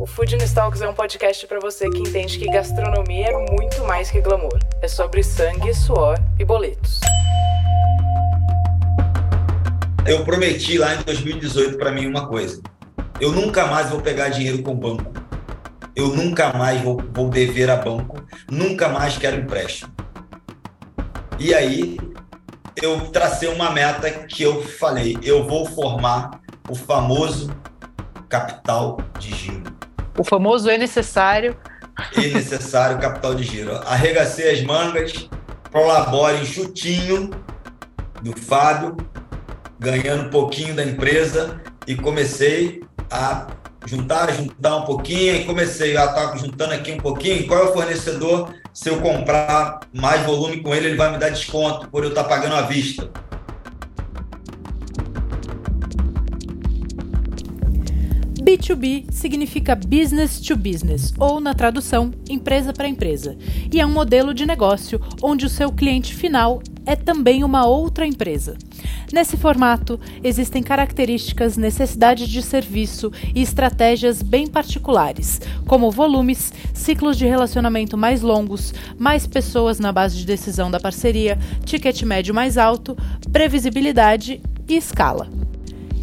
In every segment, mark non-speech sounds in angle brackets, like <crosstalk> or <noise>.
O Food Talks é um podcast para você que entende que gastronomia é muito mais que glamour. É sobre sangue, suor e boletos. Eu prometi lá em 2018 para mim uma coisa. Eu nunca mais vou pegar dinheiro com banco. Eu nunca mais vou, vou dever a banco. Nunca mais quero empréstimo. E aí eu tracei uma meta que eu falei, eu vou formar o famoso capital de giro. O famoso é necessário. É necessário capital de giro. Arregacei as mangas, prolabore chutinho do Fábio, ganhando um pouquinho da empresa e comecei a juntar, juntar um pouquinho e comecei a estar juntando aqui um pouquinho. Qual é o fornecedor? Se eu comprar mais volume com ele, ele vai me dar desconto por eu estar pagando à vista. B2B significa business to business, ou na tradução, empresa para empresa, e é um modelo de negócio onde o seu cliente final é também uma outra empresa. Nesse formato, existem características, necessidades de serviço e estratégias bem particulares, como volumes, ciclos de relacionamento mais longos, mais pessoas na base de decisão da parceria, ticket médio mais alto, previsibilidade e escala.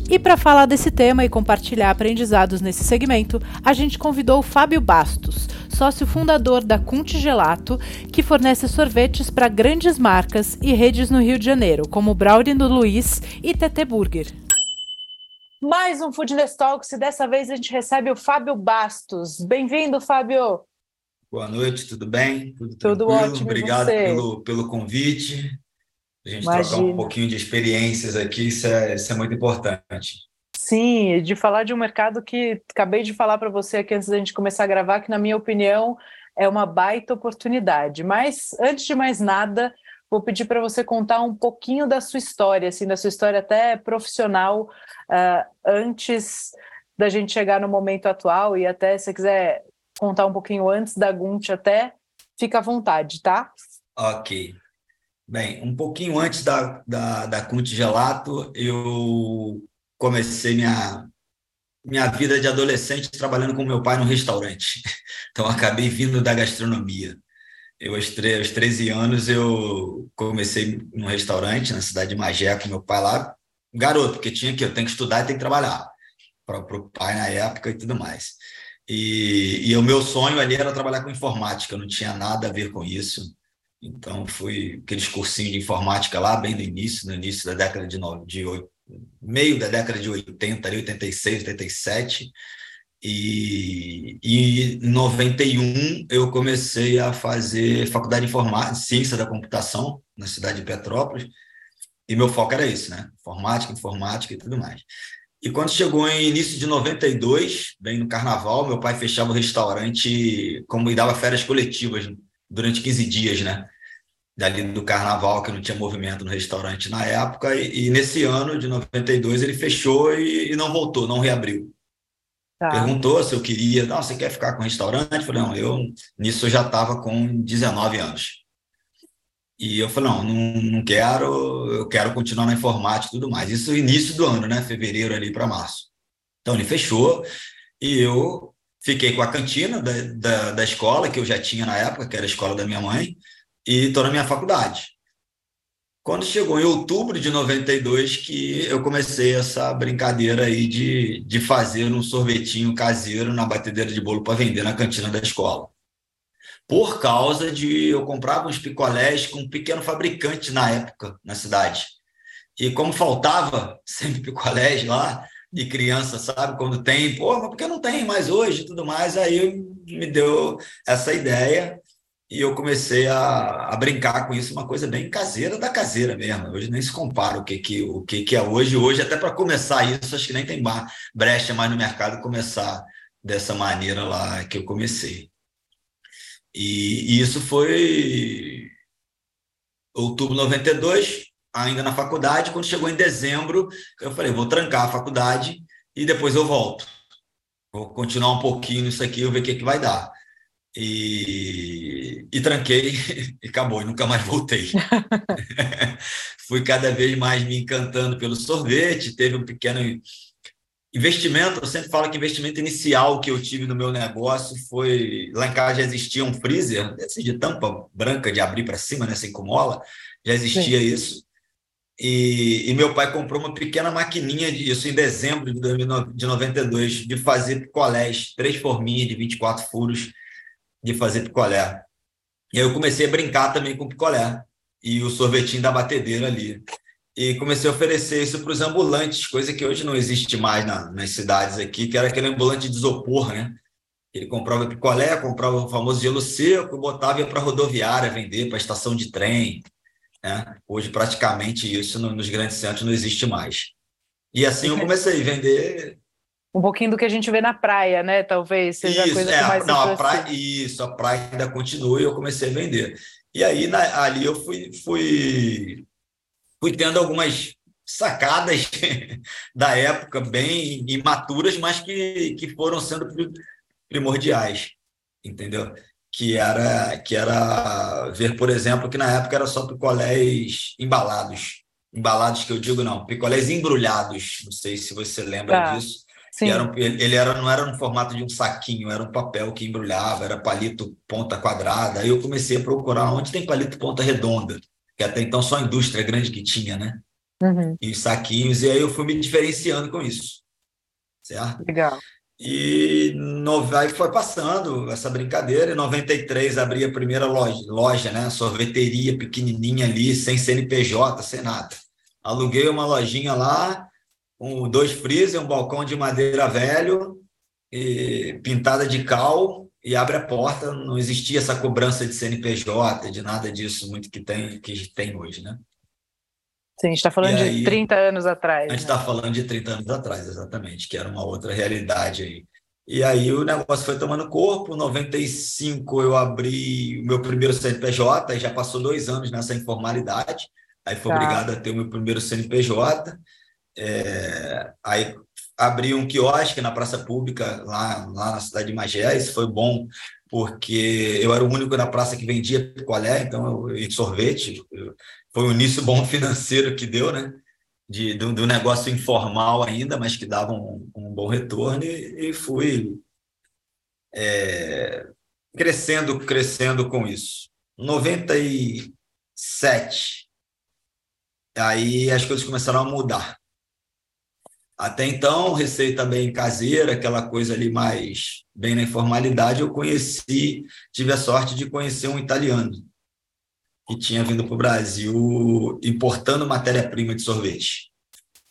E para falar desse tema e compartilhar aprendizados nesse segmento, a gente convidou o Fábio Bastos, sócio fundador da Cunte Gelato, que fornece sorvetes para grandes marcas e redes no Rio de Janeiro, como Brownie do Luiz e TT Burger. Mais um Foodness Talks e dessa vez a gente recebe o Fábio Bastos. Bem-vindo, Fábio! Boa noite, tudo bem? Tudo, tudo ótimo. Obrigado pelo, pelo convite a gente Imagina. trocar um pouquinho de experiências aqui, isso é, isso é muito importante. Sim, de falar de um mercado que acabei de falar para você aqui antes da gente começar a gravar, que na minha opinião é uma baita oportunidade. Mas antes de mais nada, vou pedir para você contar um pouquinho da sua história, assim, da sua história até profissional, uh, antes da gente chegar no momento atual e até se você quiser contar um pouquinho antes da Gunt até, fica à vontade, tá? Ok. Bem, um pouquinho antes da, da, da Conte Gelato, eu comecei minha, minha vida de adolescente trabalhando com meu pai no restaurante. <laughs> Então, acabei vindo da gastronomia. Eu, aos 13 anos, eu comecei num restaurante na cidade de Magé com meu pai lá, garoto, porque tinha que eu tenho que estudar e tenho que trabalhar para o pai na época e tudo mais. E, e o meu sonho ali era trabalhar com informática, não tinha nada a ver com isso. Então, fui aqueles cursinhos de informática lá, bem no início, no início da década de, de meio da década de 80, ali, 86, 87. E, e em 91 eu comecei a fazer faculdade de informática, ciência da computação na cidade de Petrópolis. E meu foco era isso, né? Informática, informática e tudo mais. E quando chegou em início de 92, bem no carnaval, meu pai fechava o restaurante como dava férias coletivas durante 15 dias, né? Dali do carnaval, que não tinha movimento no restaurante na época, e, e nesse ano de 92 ele fechou e, e não voltou, não reabriu. Tá. Perguntou se eu queria, não, você quer ficar com o restaurante? Eu falei, não, eu nisso eu já estava com 19 anos. E eu falei, não, não, não quero, eu quero continuar na informática e tudo mais. Isso início do ano, né? Fevereiro ali para março. Então ele fechou e eu Fiquei com a cantina da, da, da, escola, que eu já tinha na época, que era a escola da minha mãe, e estou na minha faculdade. Quando chegou em outubro de 92, que eu comecei essa brincadeira aí de, de fazer um sorvetinho caseiro na batedeira de bolo para vender na cantina da escola. Por causa de eu comprava uns picolés com um pequeno fabricante na época, na cidade. E como faltava <laughs> sempre picolés lá, de criança, sabe? Quando tem, pô, mas por que não tem mais hoje e tudo mais? Aí me deu essa ideia e eu comecei a, a, brincar com isso, uma coisa bem caseira da caseira mesmo. Hoje nem se compara o que, que, o que, que é hoje. Hoje, até para começar isso, acho que nem tem brecha mais no mercado começar dessa maneira lá que eu comecei. E, e isso foi outubro de 92, ainda na faculdade. Quando chegou em dezembro, eu falei, vou trancar a faculdade e depois eu volto. Vou continuar um pouquinho nisso aqui, eu ver o que, que vai dar. E, e tranquei <laughs> e acabou, e nunca mais voltei. <laughs> <laughs> Fui cada vez mais me encantando pelo sorvete, teve um pequeno investimento, eu sempre falo que investimento inicial que eu tive no meu negócio foi, lá em casa já existia um freezer, de tampa branca de abrir para cima, né, sem comola, já existia Sim. isso, e, e, meu pai comprou uma pequena maquininha disso em dezembro de, 2009, de 92, de fazer picolés, três forminhas de 24 furos de fazer picolé. E aí eu comecei a brincar também com picolé e o sorvetinho da batedeira ali. E comecei a oferecer isso para os ambulantes, coisa que hoje não existe mais na, nas cidades aqui, que era aquele ambulante de isopor, né? Ele comprava picolé, comprava o famoso gelo seco, botava para rodoviária vender, para estação de trem, né? Hoje, praticamente, isso nos grandes centros não existe mais. E assim eu comecei a vender. Um pouquinho do que a gente vê na praia, né? Talvez seja isso, a coisa é, mais não, a praia, Isso, a praia ainda continua e eu comecei a vender. E aí, na, ali eu fui, fui, fui tendo algumas sacadas <laughs> da época bem imaturas, mas que, que foram sendo primordiais, entendeu? Que era que era ver, por exemplo, que na época era só picolés embalados. Embalados que eu digo não, picolés embrulhados. Não sei se você lembra tá. disso. Era, ele era, não era no formato de um saquinho, era um papel que embrulhava, era palito ponta quadrada. Aí eu comecei a procurar onde tem palito ponta redonda, que até então só a indústria grande que tinha, né? Uhum. E saquinhos, e aí eu fui me diferenciando com isso. Certo? Legal. E no, aí foi passando essa brincadeira. Em 93 abri a primeira loja, loja, né? Sorveteria pequenininha ali, sem CNPJ, sem nada. Aluguei uma lojinha lá, com dois freezer, um balcão de madeira velho, e pintada de cal, e abre a porta. Não existia essa cobrança de CNPJ, de nada disso muito que tem, que tem hoje, né? Sim, a gente está falando de 30 anos atrás. A gente está né? falando de 30 anos atrás, exatamente, que era uma outra realidade aí. E aí o negócio foi tomando corpo. Em 95 eu abri o meu primeiro CNPJ, já passou dois anos nessa informalidade. Aí fui tá. obrigado a ter o meu primeiro CNPJ. É, aí abri um quiosque na praça pública, lá, lá na cidade de Magé. Isso foi bom, porque eu era o único na praça que vendia picolé, então eu, e sorvete. Eu, foi um início bom financeiro que deu, né? De, do, do negócio informal ainda, mas que dava um, um bom retorno e, e fui é, crescendo, crescendo com isso. 97, aí as coisas começaram a mudar. Até então, receita bem caseira, aquela coisa ali mais bem na informalidade, eu conheci, tive a sorte de conhecer um italiano que tinha vindo para o Brasil importando matéria-prima de sorvete,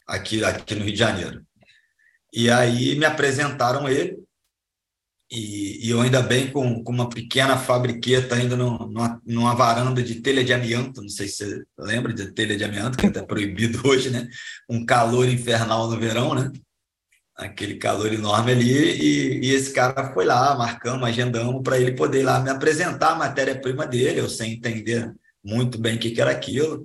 aqui, aqui no Rio de Janeiro. E aí me apresentaram ele, e, e eu ainda bem com, com uma pequena fabriqueta ainda no, numa, numa varanda de telha de amianto, não sei se você lembra de telha de amianto, que é até proibido <laughs> hoje, né? Um calor infernal no verão, né? Aquele calor enorme ali, e, e esse cara foi lá, marcamos, agendamos para ele poder lá me apresentar a matéria-prima dele, eu sem entender muito bem o que, era aquilo.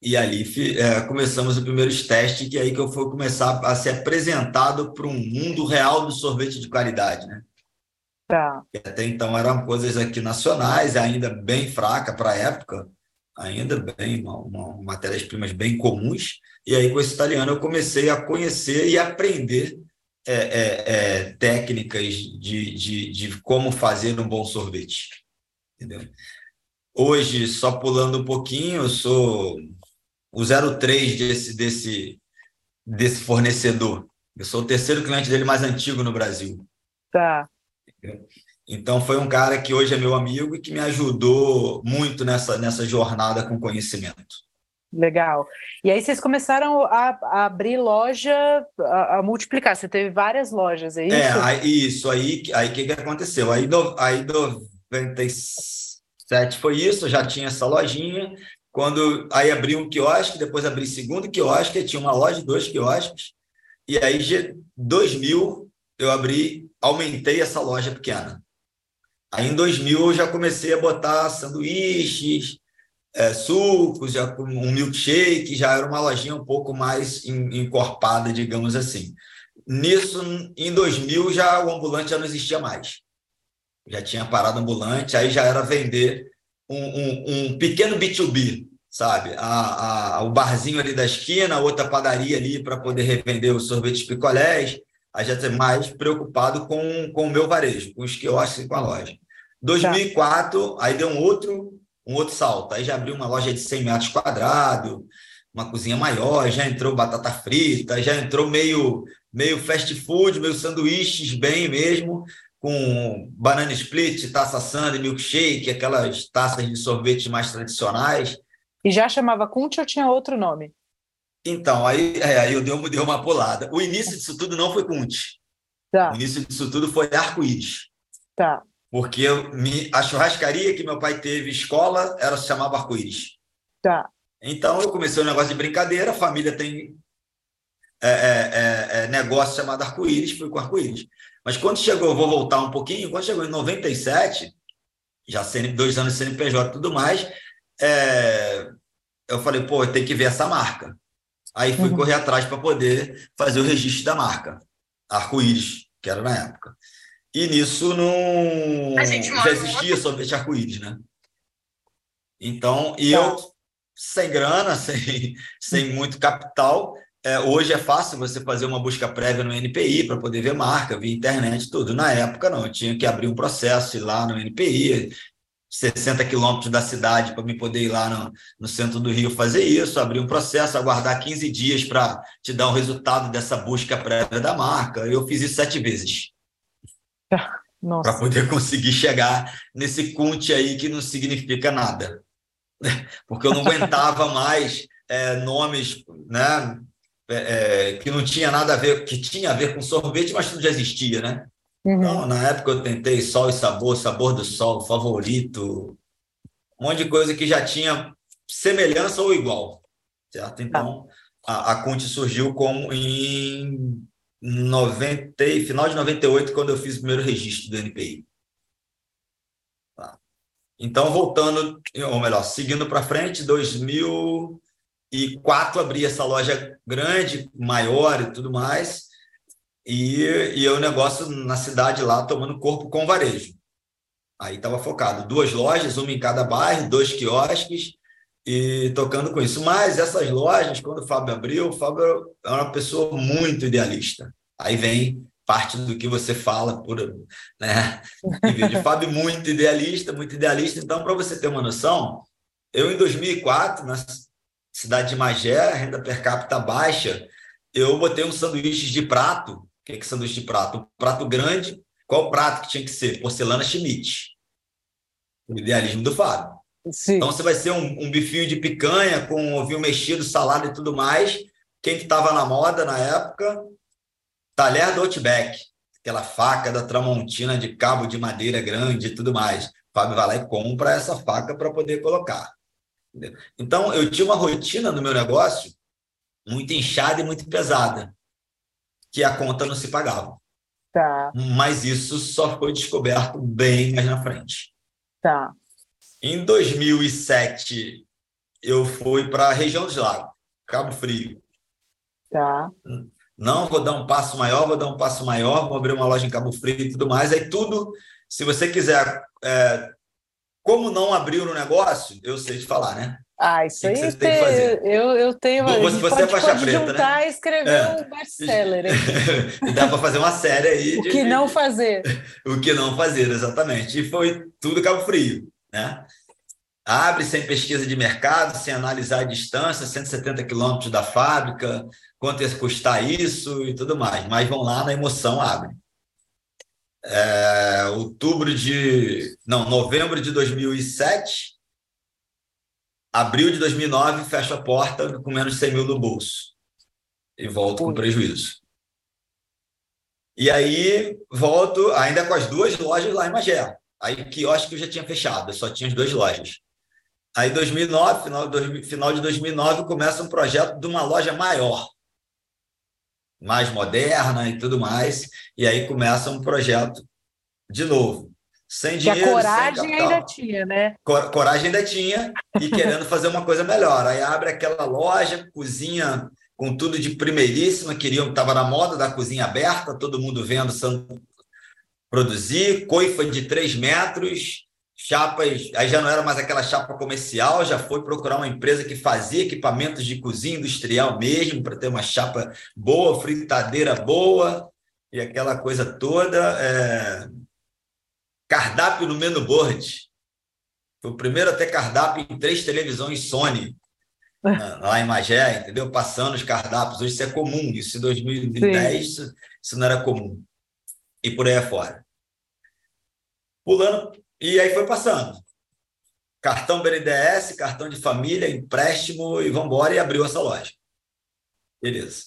E ali é, começamos os primeiros testes, que é aí que eu fui começar a ser apresentado para um mundo real do sorvete de qualidade, né? Tá. Até então eram coisas aqui nacionais, ainda bem fraca para a época, ainda bem, uma, uma, matérias-primas bem comuns. E aí, com esse italiano, eu comecei a conhecer e aprender é, é, é, técnicas de, de, de como fazer um bom sorvete. Entendeu? Hoje, só pulando um pouquinho, eu sou o 03 desse, desse, desse fornecedor. Eu sou o terceiro cliente dele mais antigo no Brasil. Tá. Então, foi um cara que hoje é meu amigo e que me ajudou muito nessa, nessa jornada com conhecimento. Legal. E aí vocês começaram a, a abrir loja, a, a, multiplicar. Você teve várias lojas, é isso? É, isso. Aí o aí, que, que aconteceu? Aí, do, aí 96 Sete foi isso, já tinha essa lojinha. Quando aí abri um quiosque, depois abri segundo quiosque, tinha uma loja de dois quiosques. E aí, em 2000, eu abri, aumentei essa loja pequena. Aí, em 2000, eu já comecei a botar sanduíches, é, sucos, já um milkshake, já era uma lojinha um pouco mais encorpada, digamos assim. Nisso, em 2000, já o ambulante já não existia mais. Já tinha parado ambulante, aí já era vender um, um, um pequeno B2B, sabe? A, a, o barzinho ali da esquina, outra padaria ali para poder revender os sorvetes picolés. A gente é mais preocupado com, com o meu varejo, com os quiosques e com a loja. 2004, tá. aí deu um outro, um outro salto. Aí já abriu uma loja de 100 metros quadrados, uma cozinha maior, já entrou batata frita, já entrou meio, meio fast food, meio sanduíches bem mesmo, com banana split, taça sandy, milkshake, aquelas taças de sorvete mais tradicionais. E já chamava Cunte ou tinha outro nome? Então, aí, é, aí eu dei, dei uma pulada. O início disso tudo não foi Cunte. Tá. O início disso tudo foi arco-íris. Tá. Porque eu, me, a churrascaria que meu pai teve escola era se chamava arco-íris. Tá. Então eu comecei um negócio de brincadeira, a família tem é, é, é, é negócio chamado arco-íris, fui com arco-íris. Mas quando chegou, vou voltar um pouquinho, quando chegou em 97, já sendo dois anos de CNPJ e tudo mais, é, eu falei, pô, tem que ver essa marca. Aí fui uhum. correr atrás para poder fazer o registro da marca, arco-íris, que era na época. E nisso não já existia sorvete arco-íris, né? Então, e eu tá. sem grana, <laughs> sem, sem muito capital, é, hoje é fácil você fazer uma busca prévia no NPI para poder ver marca, via internet, tudo. Na época, não, eu tinha que abrir um processo, ir lá no NPI, 60 quilômetros da cidade para me poder ir lá no, no, centro do Rio fazer isso, abrir um processo, aguardar 15 dias para te dar o resultado dessa busca prévia da marca. Eu fiz isso sete vezes. <laughs> Para poder conseguir chegar nesse cunte aí que não significa nada. <laughs> Porque eu não aguentava mais é, nomes né, é, é, que não tinha nada a ver, que tinha a ver com sorvete, mas tudo já existia, né? Uhum. Então, na época eu tentei Sol e Sabor, Sabor do Sol, Favorito, um monte de coisa que já tinha semelhança ou igual, certo? Então, a, a Conte surgiu como em 90, final de 98, quando eu fiz o primeiro registro do NPI. Tá. Então, voltando, ou melhor, seguindo para frente, 2004 abri essa loja grande, maior e tudo mais, e, e o negócio na cidade lá tomando corpo com varejo. Aí estava focado, duas lojas, uma em cada bairro, dois quiosques, e tocando com isso. Mas essas lojas, quando o Fábio abriu, o Fábio é uma pessoa muito idealista. Aí vem parte do que você fala, por, né? De <laughs> Fábio muito idealista, muito idealista. Então, para você ter uma noção, eu em 2004, na cidade de Magé, renda per capita baixa, eu botei um sanduíche de prato que é que sanduíche de prato? Um prato grande, qual o prato que tinha que ser? Porcelana Schmidt. O idealismo do Fábio. Sim. Então você vai ser um, um bifinho de picanha com ovinho mexido, salada e tudo mais. Quem que estava na moda na época? Talher do Outback, aquela faca da Tramontina de cabo de madeira grande e tudo mais. O Fábio vai lá e compra essa faca para poder colocar. Entendeu? Então eu tinha uma rotina no meu negócio muito inchada e muito pesada que a conta não se pagava. Tá. Mas isso só foi descoberto bem mais na frente. Tá. Em 2007, eu fui para a região dos lagos, Cabo Frio. Tá. Não, vou dar um passo maior, vou dar um passo maior, vou abrir uma loja em Cabo Frio e tudo mais. Aí tudo, se você quiser, é, como não abriu no negócio, eu sei te falar, né? Ah, isso aí você tem que fazer? Eu, eu tenho. Você, você é pode, é faixa preta, juntar né? e escrever é. um best-seller. <laughs> e dá para fazer uma série aí. O de, que não fazer. <laughs> o que não fazer, exatamente. E foi tudo Cabo Frio. Né? Abre sem pesquisa de mercado, sem analisar a distância, 170 quilômetros da fábrica, quanto ia custar isso e tudo mais. Mas vão lá na emoção, abre. É, outubro de. Não, novembro de 2007 abril de 2009, fecho a porta com menos de 100 mil no bolso e volto com prejuízo. E aí volto ainda com as duas lojas lá em Magé. Aí que eu acho que eu já tinha fechado, só tinha as duas lojas. Aí 2009, final, final de 2009, começa um projeto de uma loja maior, mais moderna e tudo mais. E aí começa um projeto de novo. sem dinheiro. Que a coragem ainda tinha, né? Coragem ainda tinha e <laughs> querendo fazer uma coisa melhor. Aí abre aquela loja, cozinha com tudo de primeiríssima, queriam, estava na moda da cozinha aberta, todo mundo vendo produzir, coifa de 3 metros, chapas, aí já não era mais aquela chapa comercial, já foi procurar uma empresa que fazia equipamentos de cozinha industrial mesmo, para ter uma chapa boa, fritadeira boa, e aquela coisa toda. É... Cardápio no menu board. Foi o primeiro a ter cardápio em três televisões Sony lá em Magé, entendeu? Passando os cardápios. Hoje isso é comum, isso em 2010 isso, isso, não era comum. E por aí afora. Pulando, e aí foi passando. Cartão BNDES, cartão de família, empréstimo e vamos embora, e abriu essa loja. Beleza.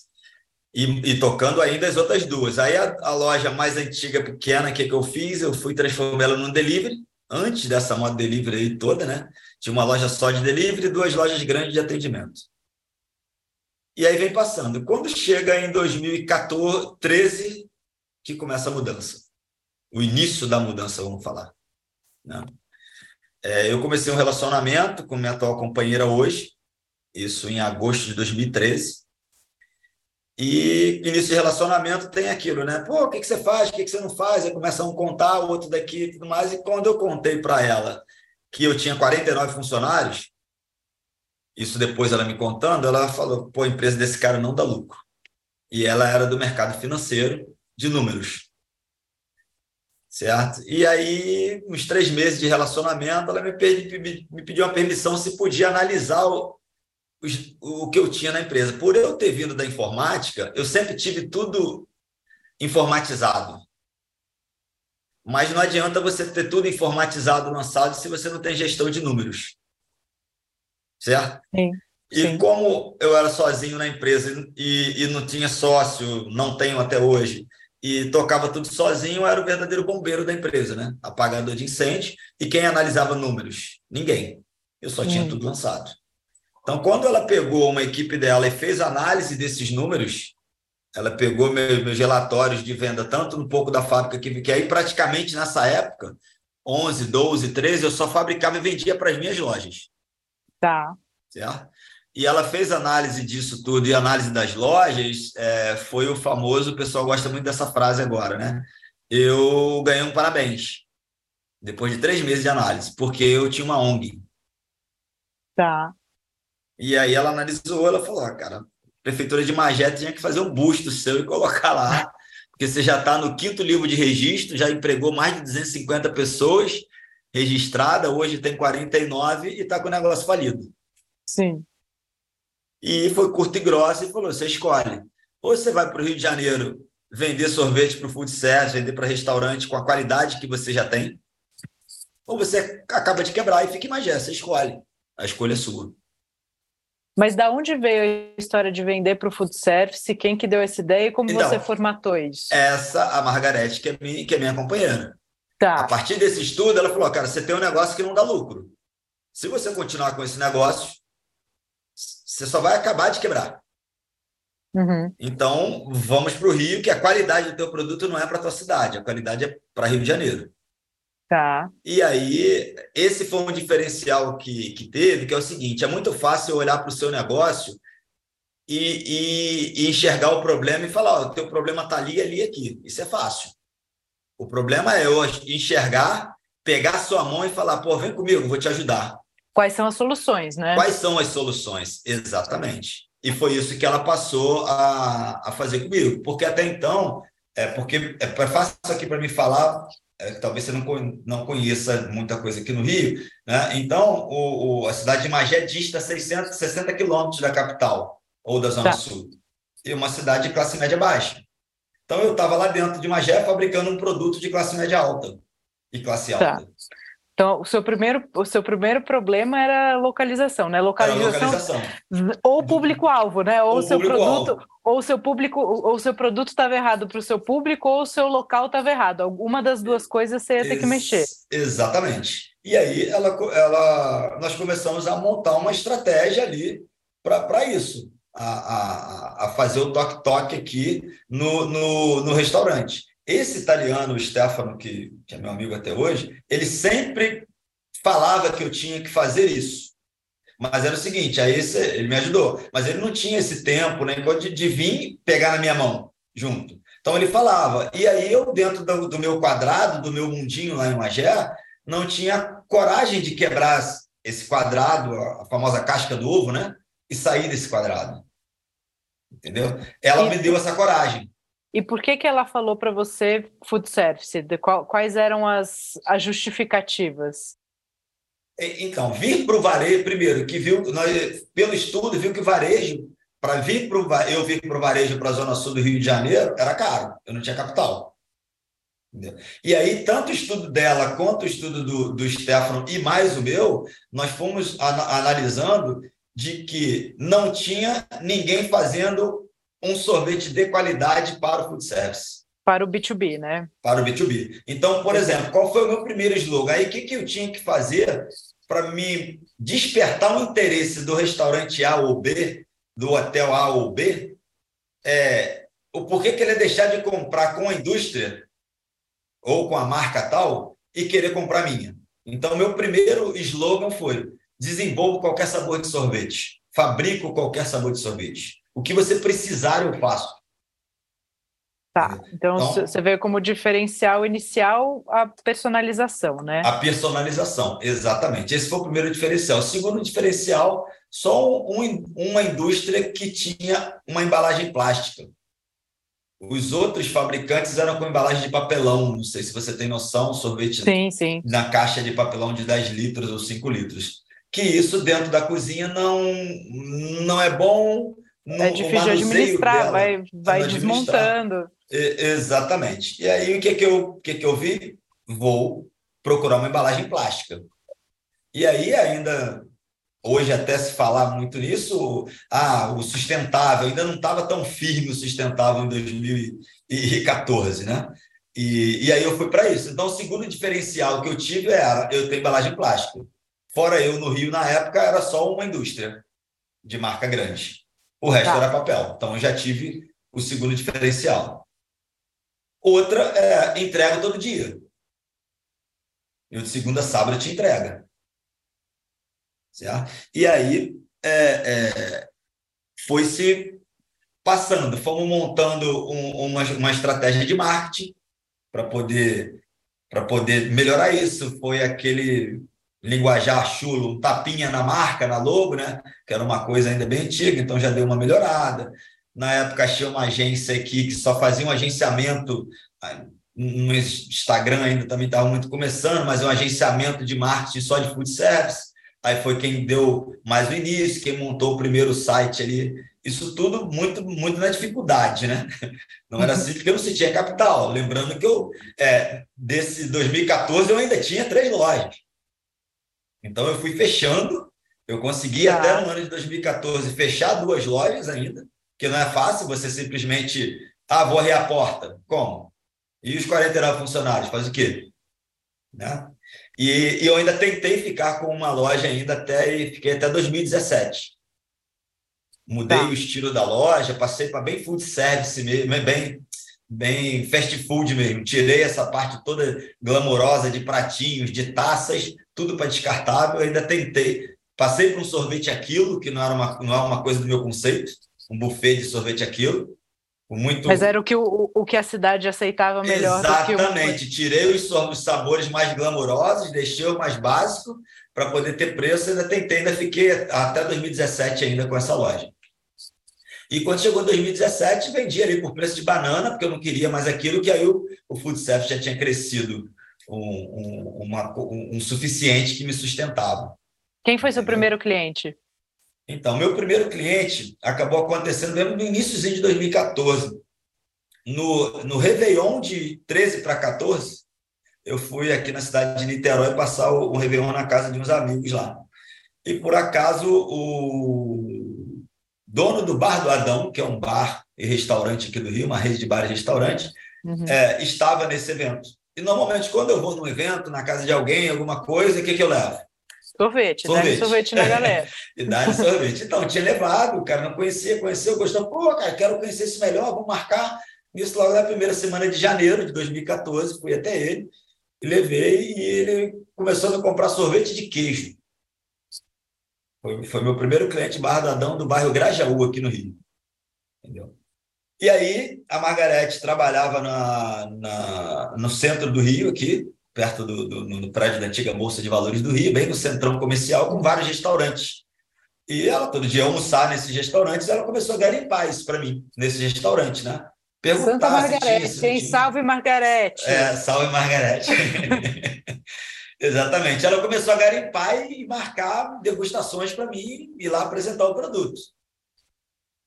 E, e, tocando ainda as outras duas. Aí a, a loja mais antiga, pequena, que, que eu fiz, eu fui transformar ela num delivery, antes dessa moda delivery aí toda, né? Tinha uma loja só de delivery e duas lojas grandes de atendimento. E aí vem passando. Quando chega em 2014, 13, que começa a mudança. O início da mudança, vamos falar. Né? É, eu comecei um relacionamento com minha atual companheira hoje, isso em agosto de 2013. E início de relacionamento tem aquilo, né? Pô, o que, que você faz? O que, que você não faz? Aí começa um contar, o outro daqui e tudo mais. E quando eu contei para ela que eu tinha 49 funcionários, isso depois ela me contando, ela falou: pô, a empresa desse cara não dá lucro. E ela era do mercado financeiro de números. Certo? E aí, uns três meses de relacionamento, ela me, pedi, me pediu uma permissão se podia analisar o, o, o que eu tinha na empresa. Por eu ter vindo da informática, eu sempre tive tudo informatizado. Mas não adianta você ter tudo informatizado lançado se você não tem gestão de números. Certo? Sim. E Sim. como eu era sozinho na empresa e, e não tinha sócio, não tenho até hoje, e tocava tudo sozinho, eu era o verdadeiro bombeiro da empresa, né? Apagador de incêndio. E quem analisava números? Ninguém. Eu só tinha hum. tudo lançado. Então, quando ela pegou uma equipe dela e fez análise desses números, ela pegou meus, meus relatórios de venda, tanto um pouco da fábrica que, que aí praticamente nessa época, 11, 12, 13, eu só fabricava e vendia para as minhas lojas. Tá. Certo? E ela fez análise disso tudo e análise das lojas, é, foi o famoso, o pessoal gosta muito dessa frase agora, né? Eu ganhei um parabéns, depois de três meses de análise, porque eu tinha uma ONG. Tá. E aí ela analisou, ela falou, ah, cara, Prefeitura de Magé tinha que fazer um busto seu e colocar lá, porque você já está no quinto livro de registro, já empregou mais de 250 pessoas registradas, hoje tem 49 e está com o negócio falido. Sim. E foi curto e grosso e falou: você escolhe. Ou você vai para o Rio de Janeiro vender sorvete para o food service, vender para restaurante com a qualidade que você já tem, ou você acaba de quebrar e fica em Magé, você escolhe. A escolha é sua. Mas da onde veio a história de vender para o food service? Quem que deu essa ideia e como então, você formatou isso? Essa, a Margarete, que é minha, que é minha companheira. Tá. A partir desse estudo, ela falou: cara, você tem um negócio que não dá lucro. Se você continuar com esse negócio, você só vai acabar de quebrar. Uhum. Então, vamos para o Rio, que a qualidade do teu produto não é para a tua cidade, a qualidade é para Rio de Janeiro. Tá. E aí, esse foi um diferencial que, que teve, que é o seguinte: é muito fácil olhar para o seu negócio e, e, e, enxergar o problema e falar: o teu problema está ali, ali, aqui. Isso é fácil. O problema é eu enxergar, pegar sua mão e falar: pô, vem comigo, vou te ajudar. Quais são as soluções, né? Quais são as soluções? Exatamente. E foi isso que ela passou a, a fazer comigo. Porque até então, é porque é, é fácil aqui para mim falar é, talvez você não, não conheça muita coisa aqui no Rio, né? então o, o, a cidade de Magé dista 660 quilômetros da capital ou da Zona tá. Sul, e uma cidade de classe média baixa. Então eu estava lá dentro de Magé fabricando um produto de classe média alta e classe tá. alta. Então, o seu primeiro, o seu primeiro problema era localização, né? Localização, localização. ou público-alvo, né? Ou, o seu produto, ou seu público, ou seu produto estava errado para o seu público, ou o seu local estava errado. Alguma das duas coisas você ia ter Ex que mexer. Exatamente. E aí ela, ela, nós começamos a montar uma estratégia ali para isso, a, a, a fazer o toque-toque aqui no, no, no restaurante. Esse italiano, o Stefano, que, que é meu amigo até hoje, ele sempre falava que eu tinha que fazer isso. Mas era o seguinte, aí esse, ele me ajudou, mas ele não tinha esse tempo né, de, de vir pegar na minha mão junto. Então ele falava, e aí eu, dentro do, do meu quadrado, do meu mundinho lá em Magé, não tinha coragem de quebrar esse quadrado, a famosa casca do ovo, né? E sair desse quadrado. Entendeu? Ela me deu essa coragem. E por que que ela falou para você food service? Qual, quais eram as, as justificativas? Então, vir para o varejo, primeiro, que viu, nós, pelo estudo, viu que varejo, para vir pro, eu vir para o varejo para a Zona Sul do Rio de Janeiro, era caro, eu não tinha capital. Entendeu? E aí, tanto o estudo dela quanto o estudo do, do Stefano e mais o meu, nós fomos analisando de que não tinha ninguém fazendo um sorvete de qualidade para o food service. Para o B2B, né? Para o B2B. Então, por exemplo, qual foi o meu primeiro slogan? Aí, o que, que eu tinha que fazer para me despertar o interesse do restaurante A ou B, do hotel A ou B? É, o porquê que ele ia deixar de comprar com a indústria ou com a marca tal e querer comprar minha? Então, meu primeiro slogan foi: desenvolvo qualquer sabor de sorvete, fabrico qualquer sabor de sorvete. O que você precisar, eu faço. Tá, então, então você vê como diferencial inicial a personalização, né? A personalização, exatamente. Esse foi o primeiro diferencial. O segundo diferencial, só um, uma indústria que tinha uma embalagem plástica. Os outros fabricantes eram com embalagem de papelão. Não sei se você tem noção, sorvete sim, sim. na caixa de papelão de 10 litros ou 5 litros. Que isso dentro da cozinha não, não é bom. No, é difícil de administrar, dela, vai, vai desmontando. Exatamente. E aí, o que, que, eu, que, que eu vi? Vou procurar uma embalagem plástica. E aí, ainda, hoje até se falar muito nisso, ah, o sustentável, ainda não estava tão firme o sustentável em 2014, né? E, e aí eu fui para isso. Então, o segundo diferencial que eu tive era eu ter embalagem plástica. Fora eu, no Rio, na época, era só uma indústria de marca grande. O resto tá. era papel. Então, eu já tive o segundo diferencial. Outra é entrega todo dia. Eu de segunda a sábado te entrega. Certo? E aí é, é, foi se passando, fomos montando um, uma, uma estratégia de marketing para poder para poder melhorar isso. Foi aquele linguajar chulo, um tapinha na marca, na logo, né? Que era uma coisa ainda bem antiga, então já deu uma melhorada. Na época, achei uma agência aqui que só fazia um agenciamento. No Instagram ainda também estava muito começando, mas é um agenciamento de marketing só de food service. Aí foi quem deu mais o início, quem montou o primeiro site ali. Isso tudo muito, muito na dificuldade, né? <laughs> Não era assim porque eu não sentia capital. Lembrando que eu, é, desse 2014, eu ainda tinha três lojas. Então eu fui fechando. Eu consegui ah. até no ano de 2014 fechar duas lojas ainda que não é fácil você simplesmente, ah, vou abrir a porta. Como? E os 49 funcionários, faz o quê? Né? E, e, eu ainda tentei ficar com uma loja ainda até, e fiquei até 2017. Mudei tá. o estilo da loja, passei para bem food service mesmo, bem, bem fast food mesmo. Tirei essa parte toda glamourosa de pratinhos, de taças, tudo para descartável. Ainda tentei. Passei para um sorvete aquilo, que não era uma, não é uma coisa do meu conceito um buffet de sorvete aquilo. Muito... Mas era o que, o, o que a cidade aceitava melhor Exatamente. Tirei os, os sabores mais glamourosos, deixei o mais básico para poder ter preço. Ainda tentei, ainda fiquei até 2017 ainda com essa loja. E quando chegou 2017, vendi ali por preço de banana, porque eu não queria mais aquilo, que aí o, o food service já tinha crescido um, um, uma, um, um suficiente que me sustentava. Quem foi seu primeiro cliente? Então, meu primeiro cliente acabou acontecendo mesmo no iníciozinho de 2014. No, no Réveillon de 13 para 14, eu fui aqui na cidade de Niterói passar o, o Réveillon na casa de uns amigos lá. E por acaso o dono do Bar do Adão, que é um bar e restaurante aqui do Rio, uma rede de bar e restaurante, uhum. é, estava nesse evento. E normalmente, quando eu vou num evento, na casa de alguém, alguma coisa, o que, que eu levo? Sorvete, sorvete. dá sorvete na galera. <laughs> e dá sorvete. Então, tinha levado, o cara não conhecia, conheceu, gostou. Pô, cara, quero conhecer isso melhor, vamos marcar. Isso logo na primeira semana de janeiro de 2014, fui até ele e levei, e ele começou a comprar sorvete de queijo. Foi, foi meu primeiro cliente bardadão do bairro Grajaú, aqui no Rio. Entendeu? E aí, a Margarete trabalhava na, na, no centro do Rio, aqui, perto do, do no prédio da antiga Bolsa de Valores do Rio, bem no centrão comercial, com vários restaurantes. E ela, todo dia, almoçar nesses restaurantes, ela começou a garimpar isso para mim, nesses restaurantes, né? Perguntar Santa Margarete, tinha, hein? Salve Margarete! É, salve Margarete. <laughs> Exatamente. Ela começou a garimpar e marcar degustações para mim e lá apresentar o produto.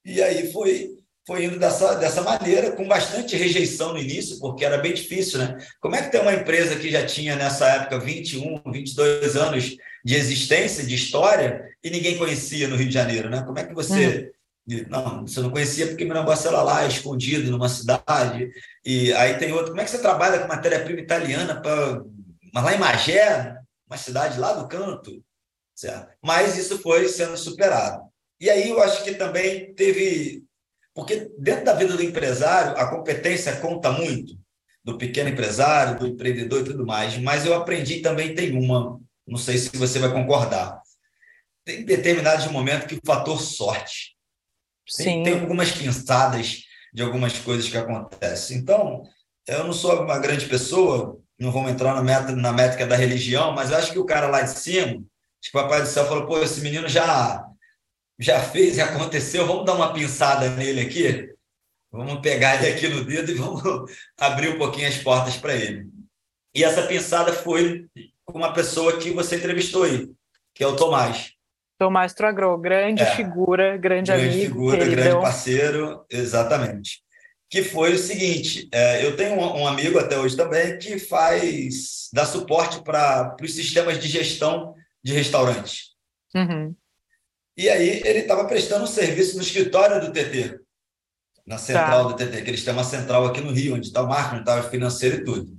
E aí foi foi indo dessa, dessa maneira, com bastante rejeição no início, porque era bem difícil, né? Como é que tem uma empresa que já tinha nessa época 21, 22 anos de existência, de história, e ninguém conhecia no Rio de Janeiro, né? Como é que você. Uhum. Não, você não conhecia porque meu negócio era lá, escondido numa cidade. E aí tem outro. Como é que você trabalha com matéria-prima italiana para mas lá em Magé, uma cidade lá do canto, certo? Mas isso foi sendo superado. E aí eu acho que também teve, porque dentro da vida do empresário a competência conta muito, do pequeno empresário, do empreendedor e tudo mais. Mas eu aprendi também tem uma, não sei se você vai concordar. Tem determinados momentos que o fator sorte. Tem, tem algumas pinçadas de algumas coisas que acontecem. Então, eu não sou uma grande pessoa, não vamos entrar na, métrica da religião, mas eu acho que o cara lá de cima, acho que o Papai do Céu falou, pô, esse menino já, já fez e aconteceu, vamos dar uma pinçada nele aqui, vamos pegar ele aqui no dedo e vamos <laughs> abrir um pouquinho as portas para ele. E essa pinçada foi com uma pessoa que você entrevistou aí, que é o Tomás. Tomás Tragro, grande é, figura, grande, grande amigo. Grande figura, queridão. grande parceiro, exatamente que foi o seguinte: é, eu tenho um, um, amigo até hoje também que faz dá suporte para os sistemas de gestão de restaurantes. Uhum. E aí ele estava prestando um serviço no escritório do TT, na central tá. do TT, que eles têm uma central aqui no Rio, onde está o marketing, está o financeiro e tudo.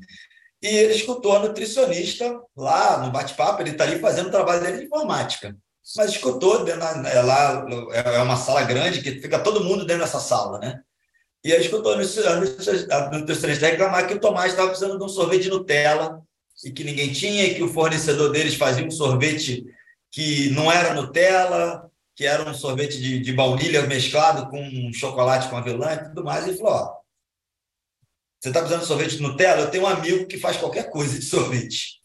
E ele escutou a nutricionista lá no bate-papo, ele está ali fazendo o trabalho dele de informática. Mas escutou, dentro, é, lá é uma sala grande que fica todo mundo dentro dessa sala, né? E aí escutou a nutricionista reclamar que o Tomás estava precisando de um sorvete de Nutella e que ninguém tinha, e que o fornecedor deles fazia um sorvete que não era Nutella, que era um sorvete de, de baunilha mesclado com chocolate com avelã e tudo mais. E ele falou: ó, você está precisando de sorvete de Nutella? Eu tenho um amigo que faz qualquer coisa de sorvete.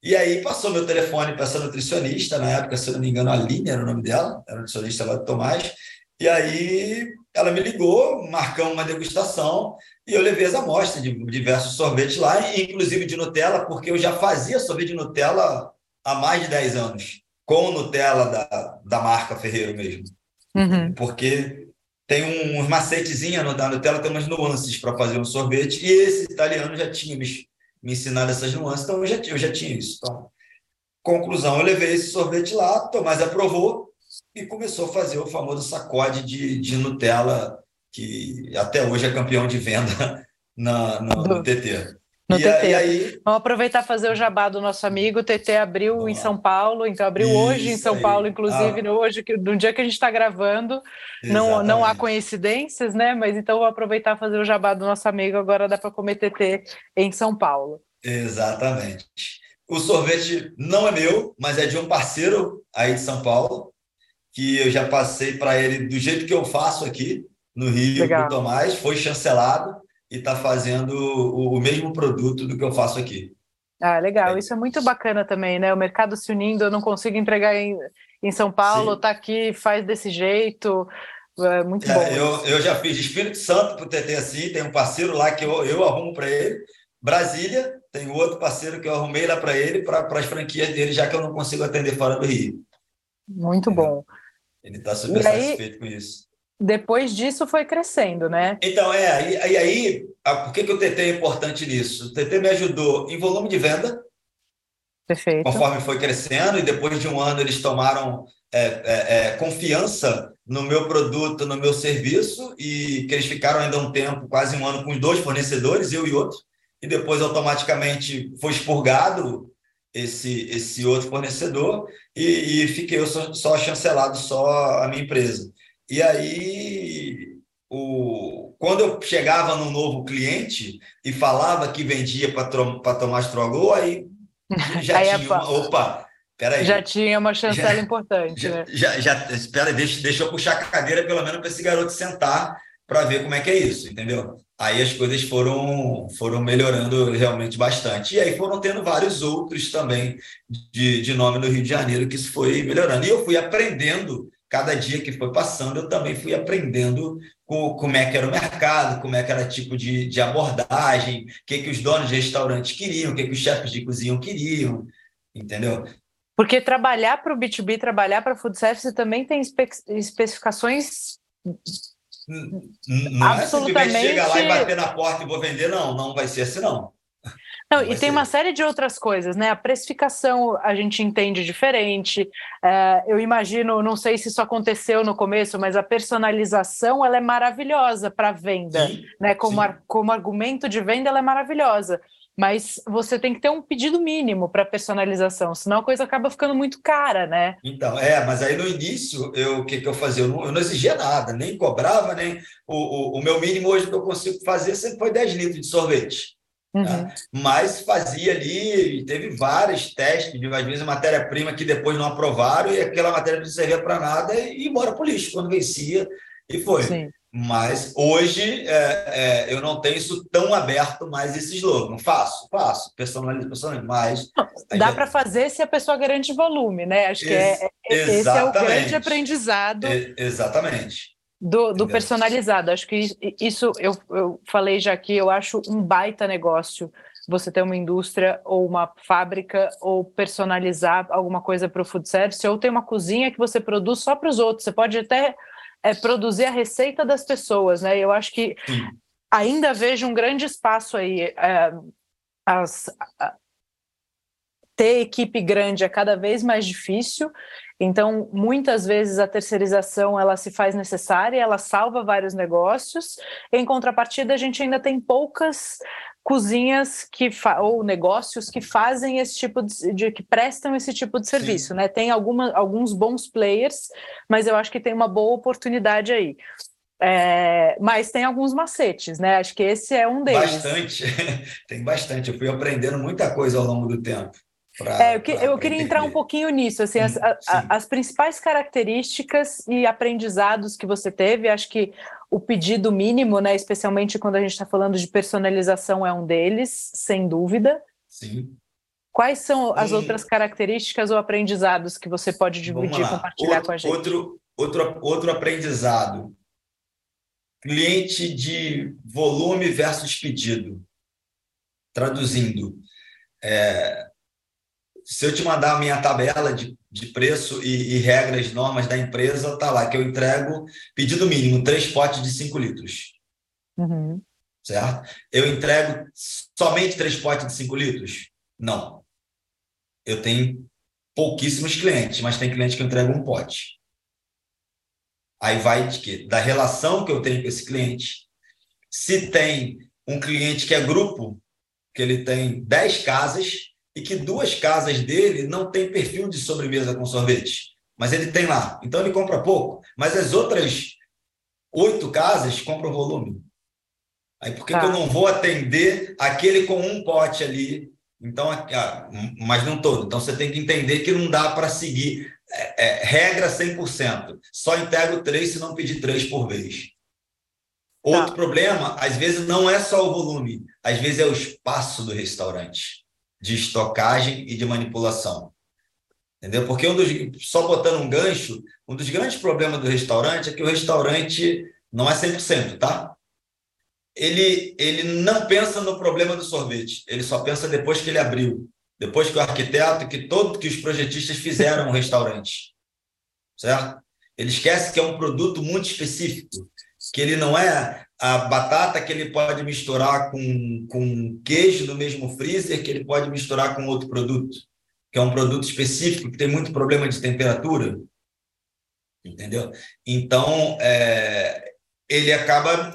E aí passou meu telefone para essa nutricionista, na época, se eu não me engano, a Aline era o nome dela, era nutricionista lá do Tomás. E aí ela me ligou, marcamos uma degustação e eu levei as amostras de diversos sorvetes lá, inclusive de Nutella, porque eu já fazia sorvete de Nutella há mais de 10 anos, com Nutella da, da marca Ferreiro mesmo. Uhum. Porque tem uns macetezinhos da Nutella, tem umas nuances para fazer um sorvete, e esse italiano já tinha me, me ensinado essas nuances, então eu já, eu já tinha isso. Então, conclusão, eu levei esse sorvete lá, Tomás aprovou, e começou a fazer o famoso sacode de, de Nutella, que até hoje é campeão de venda <laughs> na, no, no TT. No e, TT. Aí... Vamos aproveitar e fazer o jabá do nosso amigo. O TT abriu em São Paulo, então abriu hoje em São aí. Paulo, inclusive, ah. no, hoje, no dia que a gente está gravando. Não, não há coincidências, né? Mas então vou aproveitar e fazer o jabá do nosso amigo. Agora dá para comer TT em São Paulo. Exatamente. O sorvete não é meu, mas é de um parceiro aí de São Paulo, que eu já passei para ele do jeito que eu faço aqui no Rio o Tomás, foi chancelado e está fazendo o, o, mesmo produto do que eu faço aqui. Ah, legal. É. Isso é muito bacana também, né? O mercado se unindo, eu não consigo entregar em, em São Paulo, está aqui, faz desse jeito. É muito é, bom. Eu, eu já fiz Espírito Santo para o TT assim, tem um parceiro lá que eu, eu arrumo para ele. Brasília, tem outro parceiro que eu arrumei lá para ele, para as franquias dele, já que eu não consigo atender fora do Rio. Muito bom. Ele está super satisfeito com isso. Depois disso foi crescendo, né? Então, é, e aí, aí por que, que o TT é importante nisso? O TT me ajudou em volume de venda. Perfeito. Conforme foi crescendo, e depois de um ano eles tomaram é, é, é, confiança no meu produto, no meu serviço, e que eles ficaram ainda um tempo, quase um ano, com os dois fornecedores, eu e outro, e depois automaticamente foi expurgado esse, esse outro fornecedor e, e fiquei eu só, só chancelado só a minha empresa. E aí o, quando eu chegava num novo cliente e falava que vendia para Tomás Trogô, aí <laughs> já aí tinha uma, opa, peraí. Já tinha uma chancela já, importante, <laughs> já, né? Já, já, espera, deixa, deixa eu puxar a cadeira pelo menos para esse garoto sentar para ver como é que é isso, entendeu? Aí as coisas foram, foram melhorando realmente bastante. E aí foram tendo vários outros também de, de nome no Rio de Janeiro que isso foi melhorando. E eu fui aprendendo cada dia que foi passando, eu também fui aprendendo com, como é que era o mercado, como é que era tipo de, de abordagem, o que, que os donos de restaurantes queriam, o que, que os chefes de cozinha queriam, entendeu? Porque trabalhar para o B2B, trabalhar para food service também tem espe especificações não é chegar lá e bater na porta e vou vender, não, não vai ser assim, não. Não, e tem uma série de outras coisas, né? A precificação a gente entende diferente. É, eu imagino, não sei se isso aconteceu no começo, mas a personalização ela é maravilhosa para venda, sim, né? Como, ar, como argumento de venda, ela é maravilhosa. Mas você tem que ter um pedido mínimo para personalização, senão a coisa acaba ficando muito cara, né? Então, é, mas aí no início, eu, o que, que eu fazia? Eu não, eu não exigia nada, nem cobrava, nem. O, o, o meu mínimo hoje que eu consigo fazer sempre foi 10 litros de sorvete. Uhum. Né? Mas fazia ali, teve vários testes, de, às vezes matéria-prima que depois não aprovaram e aquela matéria não servia para nada e ia embora para o lixo quando vencia, e foi. Sim. Mas hoje é, é, eu não tenho isso tão aberto mais esse slogan. Faço, faço, personalizo, personalizo, mas. Dá gente... para fazer se a pessoa garante volume, né? Acho que é, é esse é o grande aprendizado. exatamente do, do personalizado. Acho que isso eu, eu falei já aqui, eu acho um baita negócio você ter uma indústria ou uma fábrica ou personalizar alguma coisa para o food service, ou ter uma cozinha que você produz só para os outros. Você pode até é, produzir a receita das pessoas, né? Eu acho que Sim. ainda vejo um grande espaço aí. É, as, ter equipe grande é cada vez mais difícil então, muitas vezes a terceirização ela se faz necessária, ela salva vários negócios. Em contrapartida, a gente ainda tem poucas cozinhas que ou negócios que fazem esse tipo de, de que prestam esse tipo de serviço, Sim. né? Tem alguma, alguns bons players, mas eu acho que tem uma boa oportunidade aí. É, mas tem alguns macetes, né? Acho que esse é um deles. Bastante, <laughs> tem bastante. Eu fui aprendendo muita coisa ao longo do tempo. Pra, é, eu, que, eu queria entrar um pouquinho nisso, assim, as, a, as, principais características e aprendizados que você teve, acho que o pedido mínimo, né, especialmente quando a gente está falando de personalização, é um deles, sem dúvida. Sim. Quais são as outras características ou aprendizados que você pode dividir e compartilhar outro, com a gente? Outro, outro, outro aprendizado. Cliente de volume versus pedido. Traduzindo, é, se eu te mandar a minha tabela de, de preço e, e regras, normas da empresa, tá lá que eu entrego pedido mínimo, três potes de 5 litros. Uhum. Certo? Eu entrego somente três potes de 5 litros? Não. Eu tenho pouquíssimos clientes, mas tem cliente que eu entrego um pote. Aí vai de quê? Da relação que eu tenho com esse cliente. Se tem um cliente que é grupo, que ele tem 10 casas, e que duas casas dele não têm perfil de sobremesa com sorvete, mas ele tem lá. Então ele compra pouco, mas as outras oito casas compram volume. Aí por que, tá. que eu não vou atender aquele com um pote ali? Então, mas não todo. Então você tem que entender que não dá para seguir é, é, regra 100%. Só integro três se não pedir três por vez. Outro tá. problema, às vezes, não é só o volume, às vezes é o espaço do restaurante de estocagem e de manipulação. Entendeu? Porque um dos, só botando um gancho, um dos grandes problemas do restaurante é que o restaurante não é 100%, tá? Ele, ele não pensa no problema do sorvete, ele só pensa depois que ele abriu, depois que o arquiteto, que todo que os projetistas fizeram o restaurante, certo? Ele esquece que é um produto muito específico, que ele não é a batata que ele pode misturar com, com queijo do mesmo freezer, que ele pode misturar com outro produto, que é um produto específico que tem muito problema de temperatura. Entendeu? Então, é, ele acaba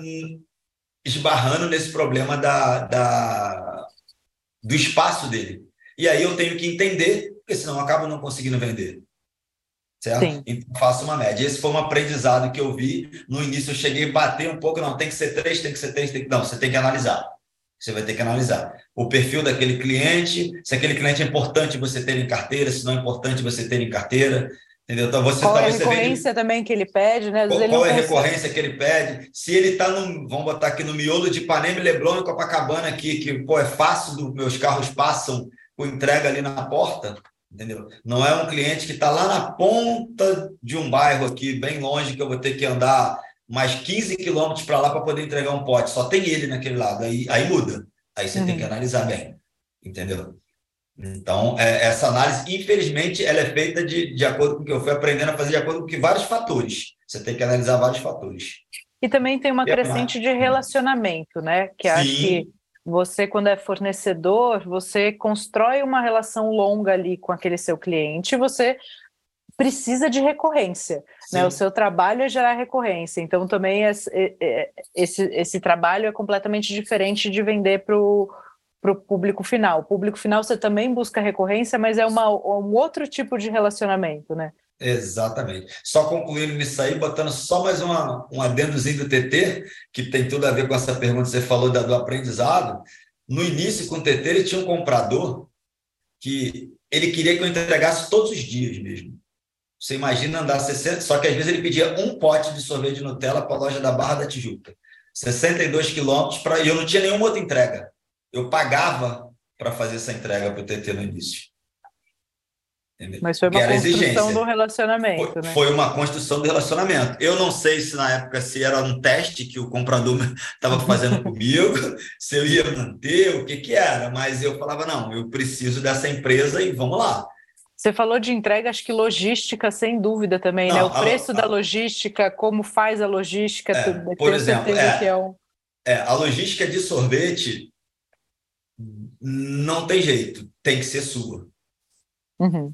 esbarrando nesse problema da, da, do espaço dele. E aí eu tenho que entender, porque senão eu acabo não conseguindo vender. Certo? Sim. Então, faço uma média. Esse foi um aprendizado que eu vi. No início, eu cheguei a bater um pouco, não, tem que ser três, tem que ser três, tem que... não, você tem que analisar. Você vai ter que analisar o perfil daquele cliente, se aquele cliente é importante você ter em carteira, se não é importante você ter em carteira, entendeu? Então você qual é a recorrência vende... também que ele pede, né? Qual, qual é a recorrência que ele pede? Se ele está no, vamos botar aqui no miolo de Ipanema, Leblon e Copacabana aqui, que pô, é fácil, do, meus carros passam com entrega ali na porta, entendeu? Não é um cliente que está lá na ponta de um bairro aqui, bem longe, que eu vou ter que andar mais 15 quilômetros para lá para poder entregar um pote. Só tem ele naquele lado, aí, aí muda. Aí você uhum. tem que uhum. analisar bem, entendeu? Então, é, essa análise, infelizmente, ela é feita de, de acordo com o que eu fui aprendendo a fazer, de acordo com que vários fatores. Você tem que analisar vários fatores. E também tem uma crescente de relacionamento, né? Que Sim. acho que você, quando é fornecedor, você constrói uma relação longa ali com aquele seu cliente, você precisa de recorrência. Né? O seu trabalho é gerar recorrência. Então, também esse, esse, esse trabalho é completamente diferente de vender para o público final. O público final você também busca recorrência, mas é uma, um outro tipo de relacionamento, né? Exatamente. Só concluindo nisso aí, botando só mais uma, um adendozinho do TT, que tem tudo a ver com essa pergunta que você falou da, do aprendizado. No início, com o TT, ele tinha um comprador que ele queria que eu entregasse todos os dias mesmo. Você imagina andar 60, só que às vezes ele pedia um pote de sorvete de Nutella para a loja da Barra da Tijuca. 62 quilômetros para e eu não tinha nenhuma outra entrega. Eu pagava para fazer essa entrega para o TT no início. Mas foi uma construção do relacionamento, foi, né? Foi uma construção do relacionamento. Eu não sei se na época se era um teste que o comprador <laughs> estava fazendo comigo, <laughs> se eu ia manter, o que que era, mas eu falava, não, eu preciso dessa empresa e vamos lá. Você falou de entrega, acho que logística, sem dúvida também, né? Não, né? O preço a, da logística, como faz a logística, é, tudo, por exemplo, é, é, um... é, a logística de sorvete não tem jeito, tem que ser sua. Uhum.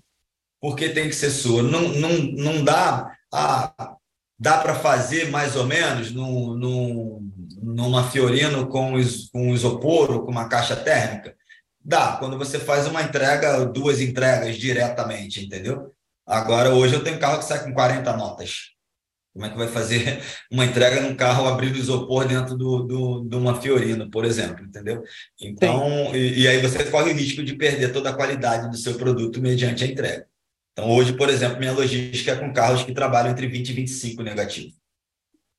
Por que tem que ser sua? Não, não, não dá a, dá para fazer mais ou menos num, num, numa Fiorino com, com isopor ou com uma caixa térmica? Dá, quando você faz uma entrega, duas entregas diretamente, entendeu? Agora, hoje eu tenho carro que sai com 40 notas. Como é que vai fazer <laughs> uma entrega num carro abrindo isopor dentro do, do, de uma Fiorino, por exemplo, entendeu? Então, e, e, aí você corre o risco de perder toda a qualidade do seu produto mediante a entrega. Então, hoje, por exemplo, minha logística é com carros que trabalham entre 20 e 25 negativo.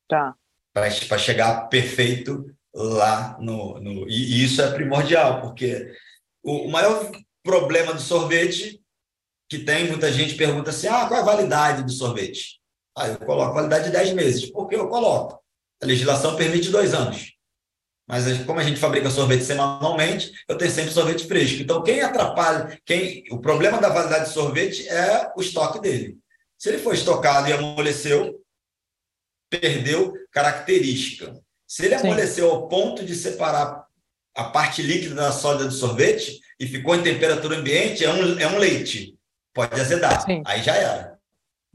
Tá. Para chegar perfeito lá no, no. E isso é primordial, porque o, maior problema do sorvete que tem, muita gente pergunta assim: ah, qual é a validade do sorvete? Ah, eu coloco validade de 10 meses. Por que eu coloco? A legislação permite dois anos. Mas como a gente fabrica sorvete semanalmente, eu tenho sempre sorvete fresco. Então, quem atrapalha, quem o problema da validade de sorvete é o estoque dele. Se ele foi estocado e amoleceu, perdeu característica. Se ele Sim. amoleceu ao ponto de separar a parte líquida da sólida do sorvete e ficou em temperatura ambiente, é um, é um leite. Pode azedar. Sim. Aí já era.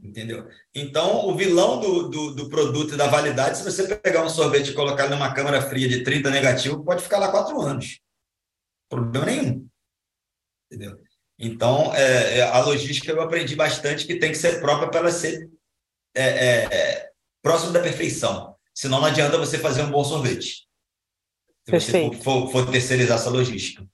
Entendeu? Então, o vilão do, do, do, produto e da validade, se você pegar um sorvete e colocar numa câmara fria de 30 negativo, pode ficar lá quatro anos. Problema nenhum. Entendeu? Então, é, é, a logística eu aprendi bastante que tem que ser própria para ela ser é, é, próximo da perfeição. Senão não adianta você fazer um bom sorvete se Perfeito. você for, for, for terceirizar essa logística.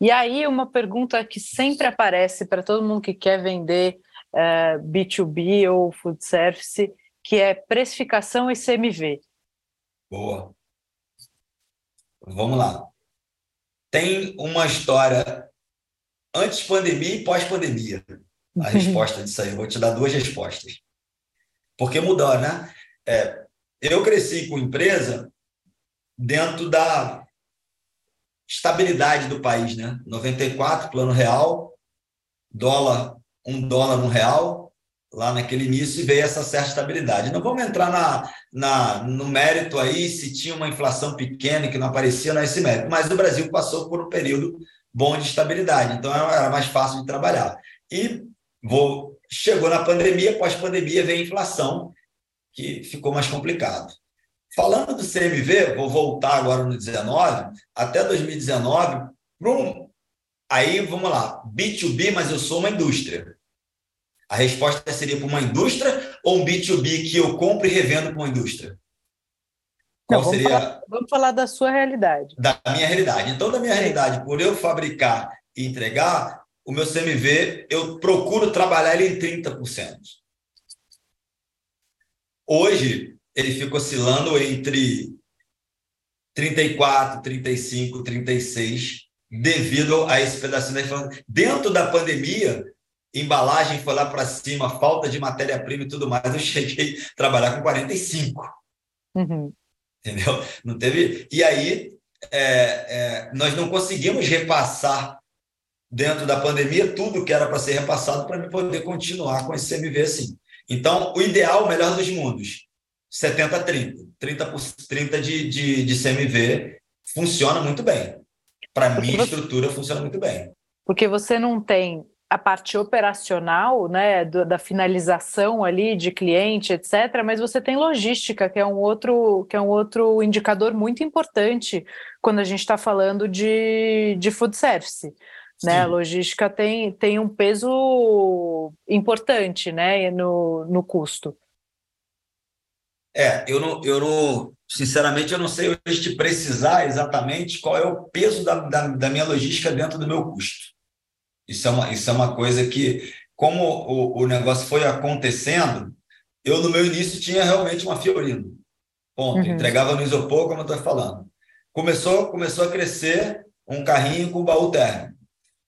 E aí, uma pergunta que sempre aparece para todo mundo que quer vender uh, é, B2B ou food service, que é precificação e CMV. Boa. Vamos lá. Tem uma história antes pandemia e pós-pandemia. A <laughs> resposta disso aí. Eu vou te dar duas respostas. Porque mudou, né? É, eu cresci com empresa dentro da estabilidade do país, né? 94, plano real, dólar, um dólar, um real, lá naquele início, e veio essa certa estabilidade. Não vamos entrar na, na, no mérito aí se tinha uma inflação pequena que não aparecia, não é esse mérito, mas o Brasil passou por um período bom de estabilidade, então era mais fácil de trabalhar. E vou, chegou na pandemia, pós-pandemia veio a inflação, que ficou mais complicado. Falando do CMV, vou voltar agora no 19, até 2019, um, aí vamos lá, B2B, mas eu sou uma indústria. A resposta seria para uma indústria ou um B2B que eu compro e revendo para uma indústria? Qual Não, vamos seria. Falar, vamos falar da sua realidade. Da minha realidade. Então, da minha realidade, por eu fabricar e entregar, o meu CMV, eu procuro trabalhar ele em 30%. Hoje, ele fica oscilando entre 34, 35, 36, devido a esse pedacinho da Dentro da pandemia, embalagem foi lá para cima, falta de matéria-prima e tudo mais, eu cheguei a trabalhar com 45. Uhum. Entendeu? Não teve. E aí, é, é, nós não conseguimos repassar dentro da pandemia tudo que era para ser repassado para poder continuar com esse CMV assim. Então, o ideal, o melhor dos mundos, 70-30. 30, 30 de, de, de CMV funciona muito bem. Para mim, a estrutura funciona muito bem. Porque você não tem a parte operacional, né, da finalização ali de cliente, etc. Mas você tem logística, que é um outro, que é um outro indicador muito importante quando a gente está falando de, de food service. Né? A logística tem, tem um peso importante né, no, no custo. É, eu não, eu não, sinceramente, eu não sei hoje te precisar exatamente qual é o peso da, da, da, minha logística dentro do meu custo. Isso é uma, isso é uma coisa que, como o, o negócio foi acontecendo, eu no meu início tinha realmente uma Fiorino. Ponto. Uhum. Entregava no isopor, como eu estou falando. Começou, começou a crescer um carrinho com baú térmico.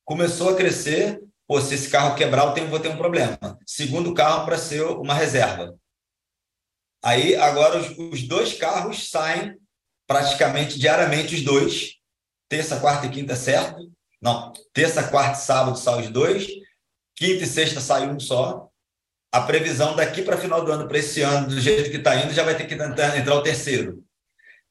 Começou a crescer, pô, se esse carro quebrar, eu tenho, vou ter um problema. Segundo carro para ser uma reserva. Aí, agora, os, os dois carros saem praticamente diariamente, os dois. Terça, quarta e quinta, certo? Não, terça, quarta e sábado saem os dois. Quinta e sexta sai um só. A previsão daqui para final do ano, para esse ano, do jeito que está indo, já vai ter que entrar, entrar o terceiro.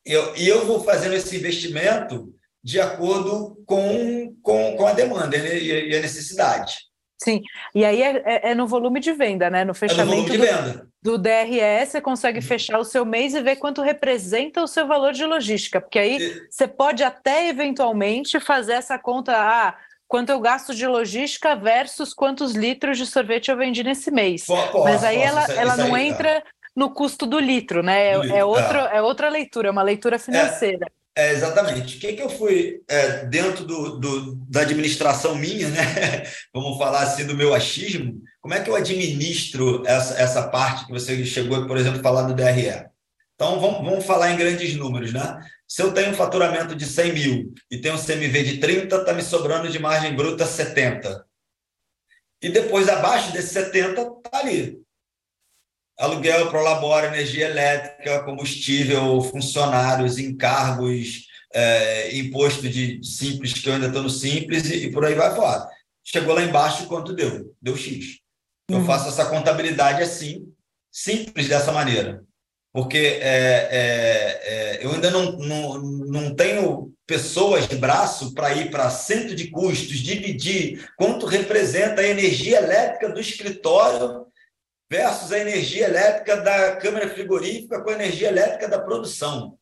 Eu, e eu vou fazendo esse investimento de acordo com, com, com a demanda e, e a necessidade. Sim, e aí é, é, é, no volume de venda, né? No fechamento é no do, do, DRE, você consegue uhum. fechar o seu mês e ver quanto representa o seu valor de logística, porque aí você pode até eventualmente fazer essa conta, ah, quanto eu gasto de logística versus quantos litros de sorvete eu vendi nesse mês. Posso, Mas aí posso, ela, isso, ela isso não aí, entra tá. no custo do litro, né? É, litro, é, outro, é. é outra leitura, é uma leitura financeira. É, exatamente. O que, que eu fui é, dentro do, do, da administração minha, né? <laughs> Vamos falar assim do meu achismo. Como é que eu administro essa, essa parte que você chegou, por exemplo, falar do DRE? Então, vamos, vamos falar em grandes números, né? Se eu tenho um faturamento de 100 mil e tenho um CMV de 30, está me sobrando de margem bruta 70. E depois, abaixo desse 70, está ali aluguel, prolabora, energia elétrica, combustível, funcionários, encargos, é, imposto de simples, que eu ainda estou no simples, e, e, por aí vai fora. Chegou lá embaixo, quanto deu? Deu X. Eu uhum. faço essa contabilidade assim, simples dessa maneira. Porque é, é, é eu ainda não, não, não tenho pessoas de braço para ir para centro de custos, dividir quanto representa a energia elétrica do escritório versus a energia elétrica da câmara frigorífica com a energia elétrica da produção.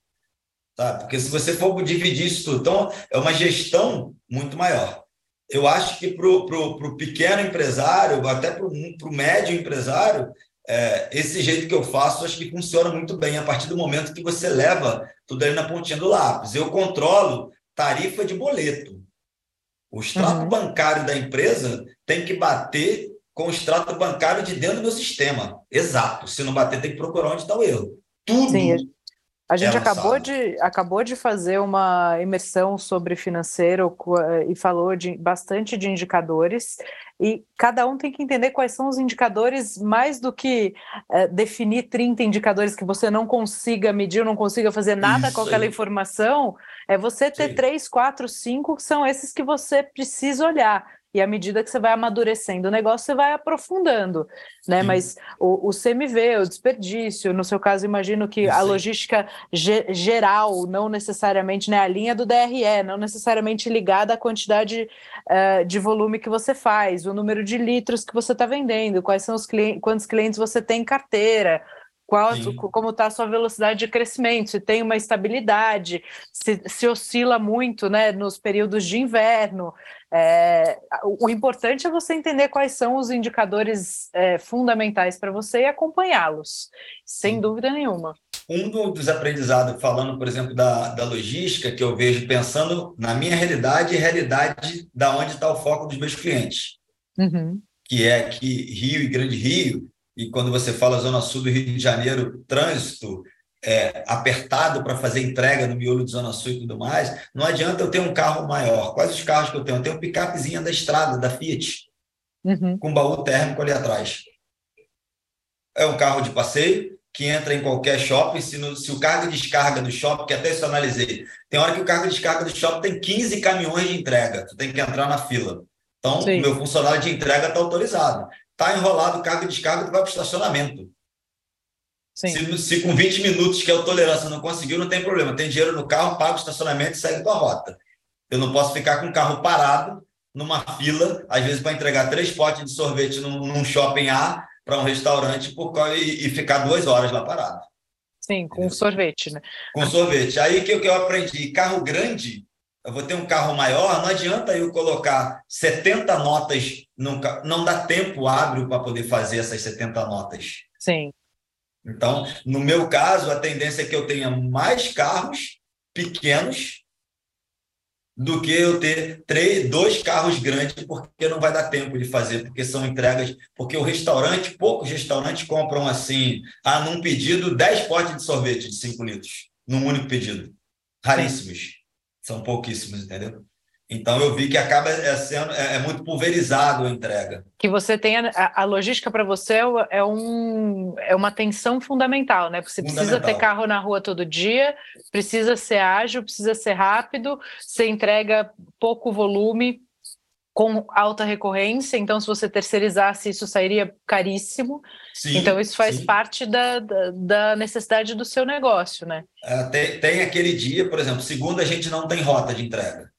Tá? Porque se você for dividir isso tudo, então é uma gestão muito maior. Eu acho que para o pequeno empresário, até para o médio empresário, é, esse jeito que eu faço, acho que funciona muito bem a partir do momento que você leva tudo aí na pontinha do lápis. Eu controlo tarifa de boleto. O extrato uhum. bancário da empresa tem que bater com o extrato bancário de dentro do meu sistema. Exato. Se não bater, tem que procurar onde está o erro. Tudo. Sim, a gente é acabou, de, acabou de fazer uma imersão sobre financeiro e falou de bastante de indicadores, e cada um tem que entender quais são os indicadores, mais do que é, definir 30 indicadores que você não consiga medir, não consiga fazer nada Isso com aquela aí. informação, é você ter Sim. três, quatro, cinco que são esses que você precisa olhar. E à medida que você vai amadurecendo o negócio, você vai aprofundando, né? Sim. Mas o, o, CMV, o desperdício, no seu caso, imagino que Sim. a logística ge geral, não necessariamente, né? A linha do DRE, não necessariamente ligada à quantidade uh, de volume que você faz, o número de litros que você está vendendo, quais são os clientes, quantos clientes você tem em carteira, qual, como está a sua velocidade de crescimento, se tem uma estabilidade, se, se oscila muito né, nos períodos de inverno. É, o, o, importante é você entender quais são os indicadores é, fundamentais para você e acompanhá-los, sem Sim. dúvida nenhuma. Um dos aprendizados, falando, por exemplo, da, da logística, que eu vejo pensando na minha realidade e realidade da onde está o foco dos meus clientes, uhum. que é que Rio e Grande Rio, e quando você fala Zona Sul do Rio de Janeiro, trânsito é, apertado para fazer entrega no miolo de Zona Sul e tudo mais, não adianta eu ter um carro maior. Quais os carros que eu tenho? Eu tenho um picapezinha da estrada, da Fiat, uhum. com baú térmico ali atrás. É um carro de passeio que entra em qualquer shopping. Se, no, se o cargo de descarga do shopping, que até isso eu analisei, tem hora que o cargo de descarga do shopping tem 15 caminhões de entrega, tu tem que entrar na fila. Então, Sim. o meu funcionário de entrega está autorizado. Está enrolado o cargo de descarga, tu vai para o estacionamento. Se, se, com 20 minutos, que é a tolerância, não conseguiu, não tem problema. Tem dinheiro no carro, paga o estacionamento e segue tua rota. Eu não posso ficar com o carro parado numa fila, às vezes para entregar três potes de sorvete num, num shopping A para um restaurante por, e, e, ficar duas horas lá parado. Sim, com Entendeu? sorvete, né? Com sorvete. Aí que, que eu aprendi? Carro grande, eu vou ter um carro maior, não adianta eu colocar 70 notas, num, não dá tempo hábil para poder fazer essas 70 notas. Sim. Então, no meu caso, a tendência é que eu tenha mais carros pequenos do que eu ter três, dois carros grandes, porque não vai dar tempo de fazer, porque são entregas. Porque o restaurante, poucos restaurantes compram assim, ah, num pedido, 10 potes de sorvete de 5 litros, num único pedido. Raríssimos. São pouquíssimos, entendeu? Então eu vi que acaba é sendo é, é muito pulverizado a entrega. Que você tem a, a logística para você é, é, um, é uma tensão fundamental, né? Porque você precisa ter carro na rua todo dia, precisa ser ágil, precisa ser rápido, você entrega pouco volume com alta recorrência, então se você terceirizasse isso sairia caríssimo. Sim, então isso faz sim. parte da, da, da, necessidade do seu negócio, né? É, tem, tem aquele dia, por exemplo, segunda a gente não tem rota de entrega.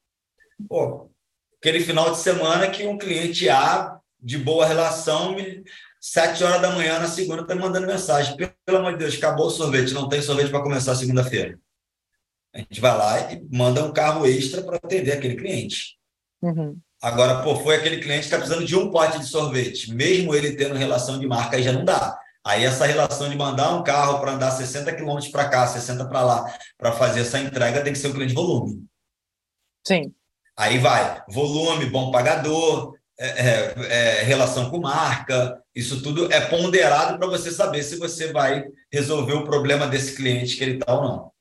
Pô, aquele final de semana que um cliente A, de boa relação, me, sete horas da manhã na segunda, está mandando mensagem. Pelo amor de Deus, acabou o sorvete, não tem sorvete para começar segunda-feira. A gente vai lá e manda um carro extra para atender aquele cliente. Uhum. Agora, pô, foi aquele cliente que está precisando de um pote de sorvete. Mesmo ele tendo relação de marca, aí já não dá. Aí essa relação de mandar um carro para andar 60 quilômetros para cá, 60 para lá, para fazer essa entrega, tem que ser um cliente volume. Sim. Aí vai volume, bom pagador, é, é, é, relação com marca, isso tudo é ponderado para você saber se você vai resolver o problema desse cliente que ele está ou não.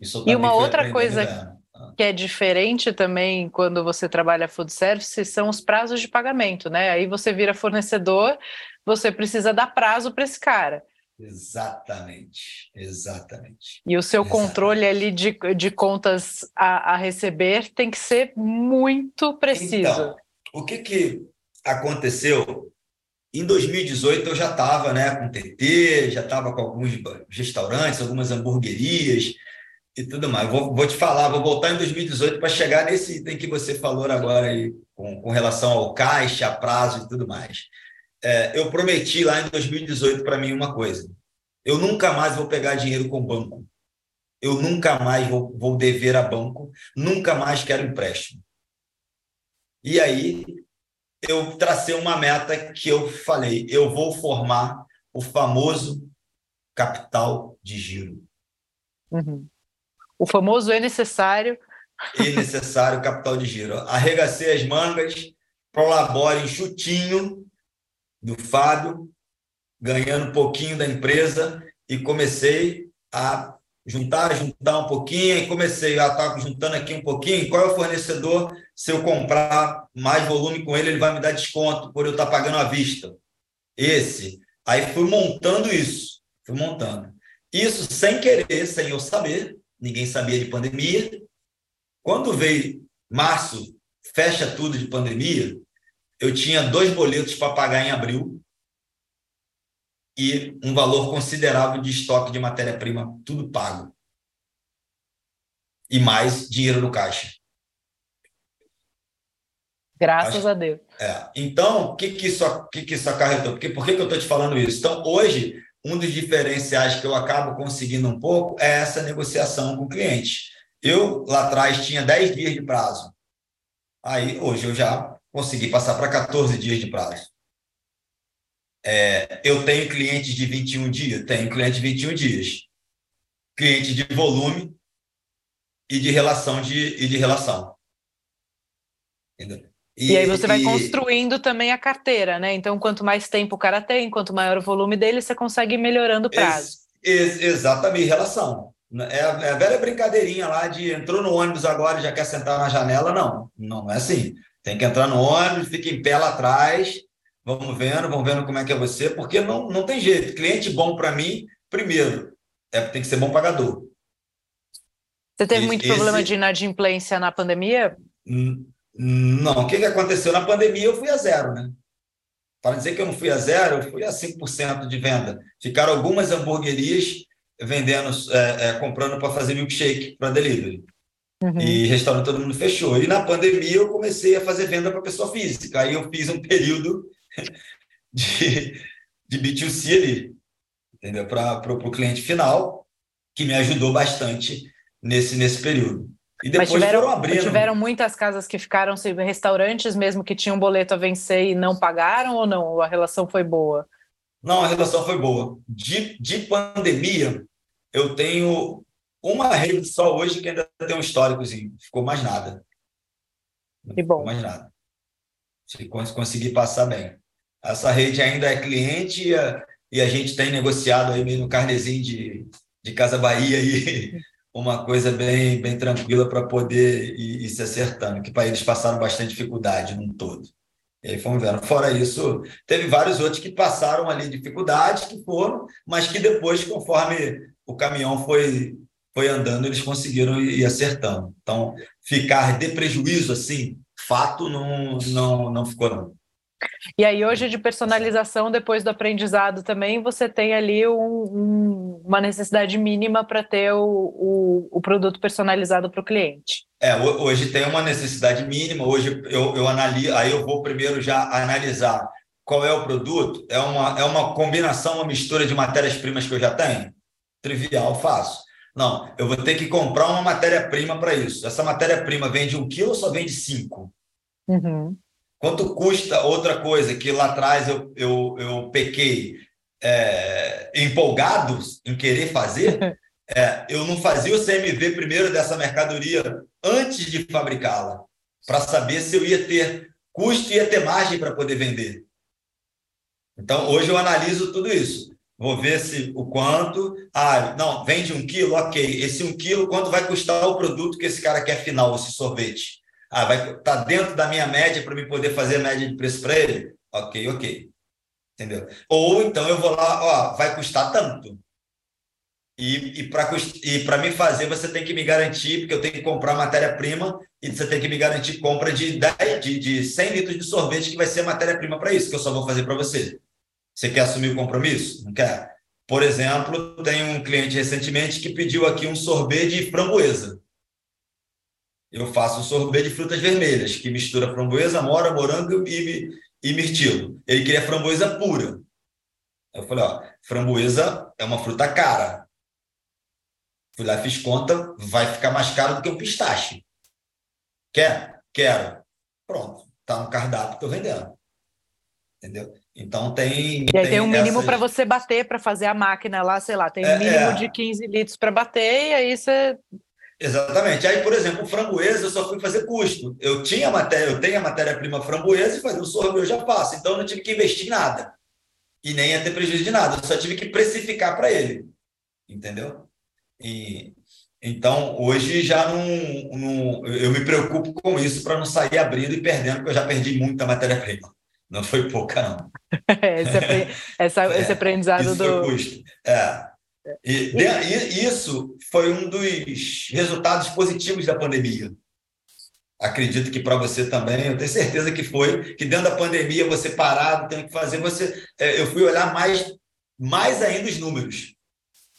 Isso e uma outra coisa que é diferente também quando você trabalha food service são os prazos de pagamento, né? Aí você vira fornecedor, você precisa dar prazo para esse cara. Exatamente, exatamente. E o seu exatamente. controle ali de, de contas a, a, receber tem que ser muito preciso. Então, o que, que aconteceu? Em 2018 eu já estava né, com TT, já estava com alguns restaurantes, algumas hamburguerias e tudo mais. Vou, vou te falar, vou voltar em 2018 para chegar nesse item que você falou agora aí, com, com relação ao caixa, prazo e tudo mais é, eu prometi lá em 2018 para mim uma coisa: eu nunca mais vou pegar dinheiro com banco. Eu nunca mais vou, vou dever a banco, nunca mais quero empréstimo. E aí eu tracei uma meta que eu falei: eu vou formar o famoso capital de giro. Uhum. O famoso é necessário. É necessário capital de giro. Arregacei as mangas, prolabore chutinho do Fábio, ganhando um pouquinho da empresa e comecei a juntar, juntar um pouquinho e comecei a estar juntando aqui um pouquinho. Qual é o fornecedor? Se eu comprar mais volume com ele, ele vai me dar desconto por eu estar pagando à vista. Esse. Aí fui montando isso, fui montando. Isso sem querer, sem eu saber, ninguém sabia de pandemia. Quando veio março, fecha tudo de pandemia, eu tinha dois boletos para pagar em abril e um valor considerável de estoque de matéria-prima, tudo pago. E mais dinheiro no caixa. Graças Acho, a Deus. É. Então, o que, que, isso, que, que isso acarretou? Porque, por que, que eu estou te falando isso? Então, hoje, um dos diferenciais que eu acabo conseguindo um pouco é essa negociação com o cliente. Eu, lá atrás, tinha 10 dias de prazo. Aí, hoje, eu já consegui passar para 14 dias de prazo. É, eu tenho clientes de 21 dias? Tenho cliente de 21 dias. Cliente de volume e de relação de, e de relação. Entendeu? E, e, aí você vai e... construindo também a carteira, né? Então, quanto mais tempo o cara tem, quanto maior o volume dele, você consegue ir melhorando o prazo. Ex ex exatamente, relação. É a, é a, velha brincadeirinha lá de entrou no ônibus agora e já quer sentar na janela, não. Não é assim. Tem que entrar no ônibus, fica em pé lá atrás, vamos vendo, vamos vendo como é que é você, porque não, não tem jeito. Cliente bom para mim, primeiro, é tem que ser bom pagador. Você teve esse, muito problema de inadimplência na pandemia? Não, o que, que aconteceu? Na pandemia eu fui a zero, né? Para dizer que eu não fui a zero, eu fui a 5% de venda. Ficaram algumas hamburguerias vendendo, é, é, comprando para fazer milkshake para delivery. Uhum. E restaurante todo mundo fechou. E na pandemia eu comecei a fazer venda para pessoa física. Aí eu fiz um período <laughs> de, de B2C ali, entendeu? Para o cliente final, que me ajudou bastante nesse, nesse período. E depois Mas tiveram, foram abrindo. Tiveram muitas casas que ficaram sem restaurantes, mesmo que tinham boleto a vencer e não pagaram ou não? A relação foi boa? Não, a relação foi boa. De, de pandemia, eu tenho uma rede só hoje que ainda tem um históricozinho. Ficou mais nada. Que bom. Ficou mais nada. Se conseguir passar bem. Essa rede ainda é cliente e a, e a gente tem negociado aí no carnezinho de, de Casa Bahia aí <laughs> uma coisa bem, bem tranquila para poder ir, ir, se acertando, que para eles passaram bastante dificuldade num todo. E aí fomos vendo. Fora isso, teve vários outros que passaram ali dificuldades, que foram, mas que depois, conforme o caminhão foi, foi andando, eles conseguiram ir, acertando. Então, ficar de prejuízo assim, fato, não, não, não ficou não. E aí, hoje, de personalização, depois do aprendizado também, você tem ali um, um, uma necessidade mínima para ter o, o, o, produto personalizado para o cliente. É, hoje tem uma necessidade mínima. Hoje eu, eu analiso, aí eu vou primeiro já analisar qual é o produto. É uma, é uma combinação, uma mistura de matérias-primas que eu já tenho? Trivial, fácil. Não, eu vou ter que comprar uma matéria-prima para isso. Essa matéria-prima vende um quilo ou só vende cinco? Uhum. Quanto custa outra coisa que lá atrás eu, eu, eu pequei é, empolgado em querer fazer? <laughs> É, eu não fazia o CMV primeiro dessa mercadoria antes de fabricá-la, para saber se eu ia ter custo e ia ter margem para poder vender. Então, hoje eu analiso tudo isso. Vou ver se o quanto. Ah, não, vende um quilo, ok. Esse um quilo, quanto vai custar o produto que esse cara quer final, esse sorvete? Ah, vai tá dentro da minha média para me poder fazer a média de preço para ele? Ok, ok. Entendeu? Ou então eu vou lá, ó, vai custar tanto. E, e para me fazer, você tem que me garantir, porque eu tenho que comprar matéria-prima, e você tem que me garantir compra de, 10, de, de 100 litros de sorvete, que vai ser matéria-prima para isso, que eu só vou fazer para você. Você quer assumir o compromisso? Não quer? Por exemplo, tem um cliente recentemente que pediu aqui um sorvete de framboesa eu faço um sorbet de frutas vermelhas, que mistura framboesa, mora, morango e, e mirtilo. Ele queria framboesa pura. Eu falei, ó, framboesa é uma fruta cara. Fui lá, fiz conta, vai ficar mais caro do que um pistache. Quer? Quero. Pronto, tá no cardápio, estou vendendo. Entendeu? Então tem. E aí tem, tem um mínimo essas... para você bater para fazer a máquina lá, sei lá, tem um é, mínimo é... de 15 litros para bater, e aí você Exatamente. Aí, por exemplo, framboesa eu só fui fazer custo. Eu tinha matéria, eu tenho a matéria-prima framboesa e fazer o sorvete eu já faço. Então eu não tive que investir em nada. E nem ia ter prejuízo de nada. Eu só tive que precificar para ele. Entendeu? E, então, hoje já não, não, Eu me preocupo com isso para não sair abrindo e perdendo, porque eu já perdi muita matéria-prima. Não foi pouca, não. <laughs> esse, essa, <laughs> é, esse aprendizado isso do. Foi custo. É. E, e isso foi um dos resultados positivos da pandemia. Acredito que para você também, eu tenho certeza que foi, que dentro da pandemia, você parado, tendo que fazer, você. É, eu fui olhar mais, mais ainda os números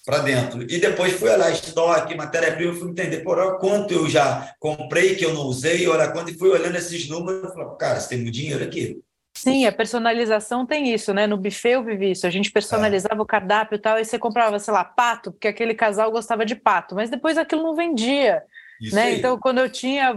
para dentro. E depois fui olhar estoque, matéria-prima, fui entender, por olha quanto eu já comprei que eu não usei, olha quanto, e fui olhando esses números falei, cara, você tem muito dinheiro aqui. Sim, a personalização tem isso, né? No buffet eu vivi isso. A gente personalizava é. o cardápio e tal, e você comprava, sei lá, pato, porque aquele casal gostava de pato, mas depois aquilo não vendia. Né? Então, quando eu tinha,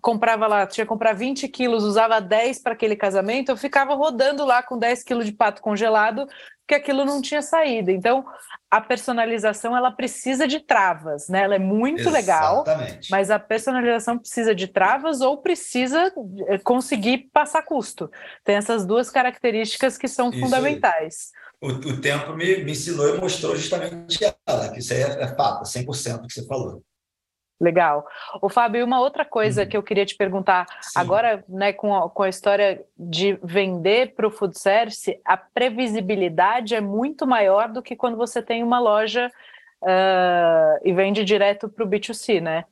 comprava lá, tinha que comprar 20 quilos, usava 10 para aquele casamento, eu ficava rodando lá com 10 quilos de pato congelado, porque aquilo não tinha saída. Então, a personalização ela precisa de travas, né? Ela é muito Exatamente. legal, mas a personalização precisa de travas ou precisa eh, conseguir passar custo. Tem essas duas características que são isso fundamentais. O, o, tempo me, me ensinou e mostrou justamente ela, que isso aí é, é fato, 100% que você falou. Legal. O Fábio, uma outra coisa uhum. que eu queria te perguntar, Sim. agora, né, com a, com a história de vender para o food service, a previsibilidade é muito maior do que quando você tem uma loja uh, e vende direto para o B2C, né?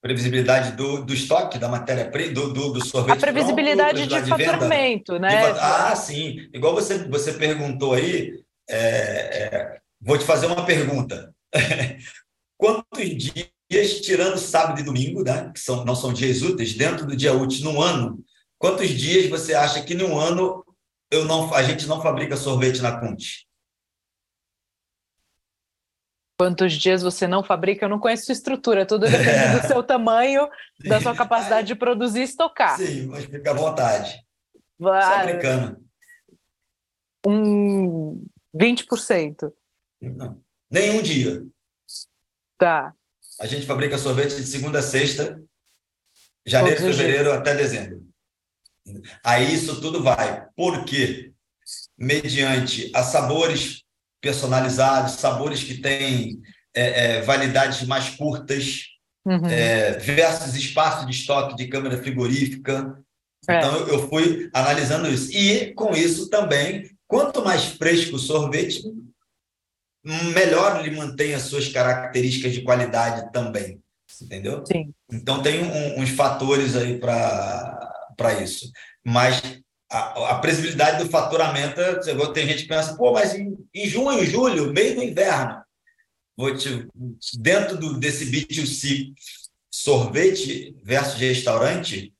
Previsibilidade do, do estoque, da matéria-prima, do, do, do, sorvete. A previsibilidade de faturamento, de né? Ah, sim. Igual você, você perguntou aí, é, é, vou te fazer uma pergunta. <laughs> Quantos dias dias, tirando sábado e domingo, né, que são, não são dias úteis, dentro do dia útil no ano, quantos dias você acha que no ano eu não, a gente não fabrica sorvete na Conte? Quantos dias você não fabrica? Eu não conheço sua estrutura, tudo depende é. do seu tamanho, Sim. da sua capacidade de produzir e estocar. Sim, mas fica à vontade. Vai. Só brincando. Um 20%. Não. Nenhum dia. Tá. A gente fabrica sorvete de segunda a sexta, janeiro, fevereiro até dezembro. Aí isso tudo vai. Por quê? Mediante a sabores personalizados, sabores que têm é, é, validades mais curtas, uhum. é, versus espaço de estoque de câmara frigorífica. É. Então, eu fui analisando isso. E, com isso, também, quanto mais fresco o sorvete, melhor ele mantém as suas características de qualidade também, entendeu? Sim. Então tem um, uns fatores aí para isso. Mas a, a previsibilidade do faturamento, tem gente que pensa, pô, mas em, em junho, julho, meio do inverno, vou te, dentro do, desse B2C sorvete versus restaurante,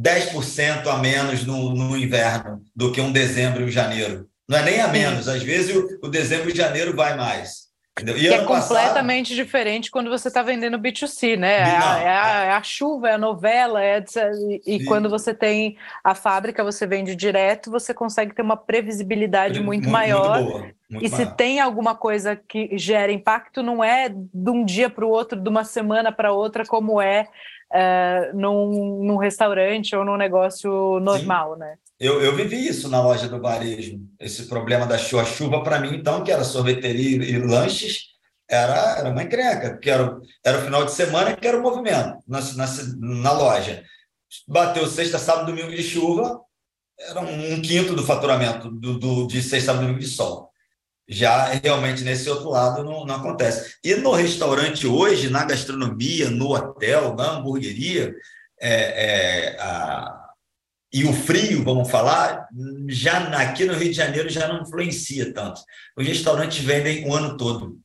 10% a menos no, no inverno do que um dezembro e um janeiro. Não é nem a menos. Às vezes o, o dezembro e janeiro vai mais. E é completamente passado... diferente quando você está vendendo B2C, né? É, a, é, a, é, a, chuva, é a novela, é, e, e quando você tem a fábrica, você vende direto, você consegue ter uma previsibilidade muito, muito maior. Muito boa, muito e maior. se tem alguma coisa que gera impacto, não é de um dia para o outro, de uma semana para outra, como é uh, num, num restaurante ou num negócio normal, Sim. né? Eu, eu vivi isso na loja do varejo, esse problema da chuva. chuva para mim, então, que era sorveteria e lanches, era, era uma encrenca, porque era, era o final de semana que era o movimento na, na, na loja. Bateu sexta, sábado, domingo de chuva, era um, um quinto do faturamento do, do, de sexta, sábado, domingo de sol. Já realmente nesse outro lado não, não acontece. E no restaurante hoje, na gastronomia, no hotel, na hamburgueria, é, é, a, e o frio, vamos falar, já aqui no Rio de Janeiro já não influencia tanto. Os restaurantes vendem o ano todo.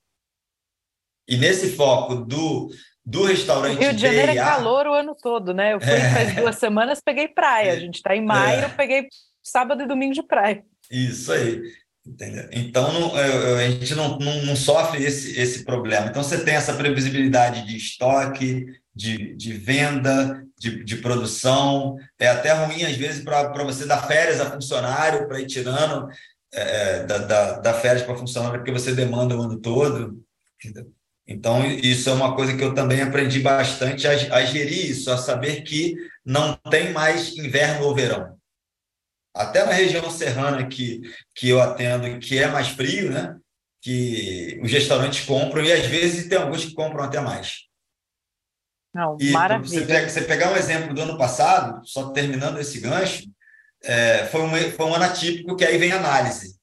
E nesse foco do, do restaurante Rio de Janeiro é calor o ano todo, né? Eu fui é. faz duas semanas, peguei praia. A gente está em maio, é. peguei sábado e domingo de praia. Isso aí. Entendeu? Então, não, a gente não, não, não, sofre esse, esse problema. Então, você tem essa previsibilidade de estoque, de, de venda, de, de produção. É até ruim, às vezes, para você dar férias a funcionário, para ir tirando é, é, da, da, da férias para funcionário, porque você demanda o ano todo. Então, isso é uma coisa que eu também aprendi bastante a, a gerir isso, a saber que não tem mais inverno ou verão. Até na região serrana que, que eu atendo, que é mais frio, né? que os restaurantes compram, e às vezes tem alguns que compram até mais. Não, e maravilha. Você, pega, você pegar um exemplo do ano passado, só terminando esse gancho, é, foi, um, foi um ano atípico que aí vem análise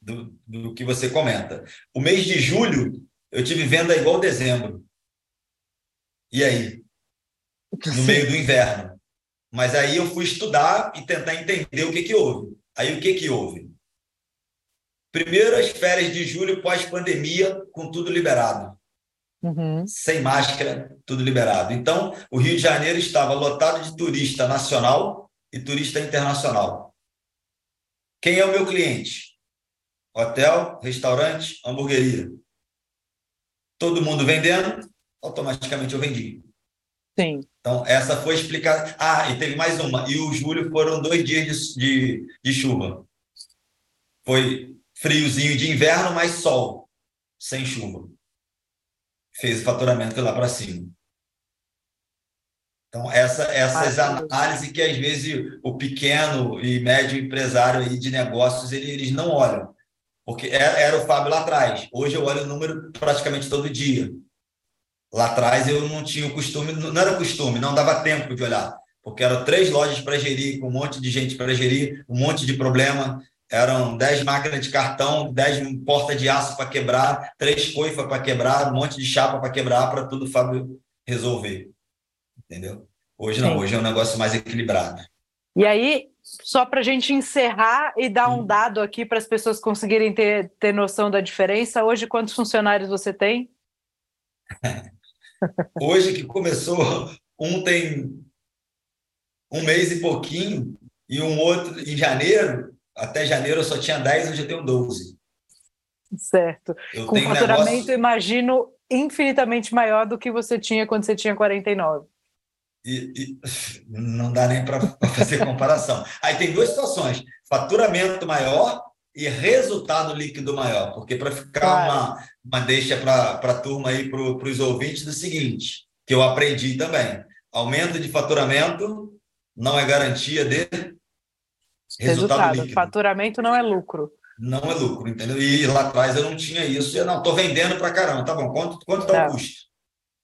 do, do que você comenta. O mês de julho, eu tive venda igual dezembro. E aí? No meio do inverno. Mas aí eu fui estudar e tentar entender o que, que houve. Aí o que, que houve? Primeiro, as férias de julho pós-pandemia, com tudo liberado. Uhum. Sem máscara, tudo liberado. Então, o Rio de Janeiro estava lotado de turista nacional e turista internacional. Quem é o meu cliente? Hotel, restaurante, hamburgueria. Todo mundo vendendo, automaticamente eu vendi. Sim. Então, essa foi explicada. Ah, e teve mais uma. E o julho foram dois dias de, de, de chuva. Foi friozinho de inverno, mas sol, sem chuva. Fez o faturamento lá para cima. Então, essa, essas ah, análises que às vezes o pequeno e médio empresário aí de negócios ele, eles não olham. Porque era, era o Fábio lá atrás. Hoje eu olho o número praticamente todo dia. Lá atrás eu não tinha o costume, não era costume, não dava tempo de olhar, porque eram três lojas para gerir, com um monte de gente para gerir, um monte de problema. Eram dez máquinas de cartão, dez portas de aço para quebrar, três coifas para quebrar, um monte de chapa para quebrar, para tudo o Fábio resolver. Entendeu? Hoje não, Sim. hoje é um negócio mais equilibrado. E aí, só para a gente encerrar e dar um dado aqui para as pessoas conseguirem ter, ter noção da diferença, hoje quantos funcionários você tem? <laughs> Hoje que começou, um tem um mês e pouquinho, e um outro em janeiro, até janeiro eu só tinha 10, hoje eu tenho 12. Certo. Eu Com faturamento, negócio... imagino, infinitamente maior do que você tinha quando você tinha 49. E, e não dá nem para fazer <laughs> comparação. Aí tem duas situações: faturamento maior e resultado líquido maior, porque para ficar claro. uma, uma deixa para a turma aí, para os ouvintes, do seguinte, que eu aprendi também. Aumento de faturamento não é garantia de resultado, resultado. líquido. Faturamento não é lucro. Não é lucro, entendeu? E lá atrás eu não tinha isso. Eu, não, estou vendendo para caramba. Tá bom, quanto está quanto tá o custo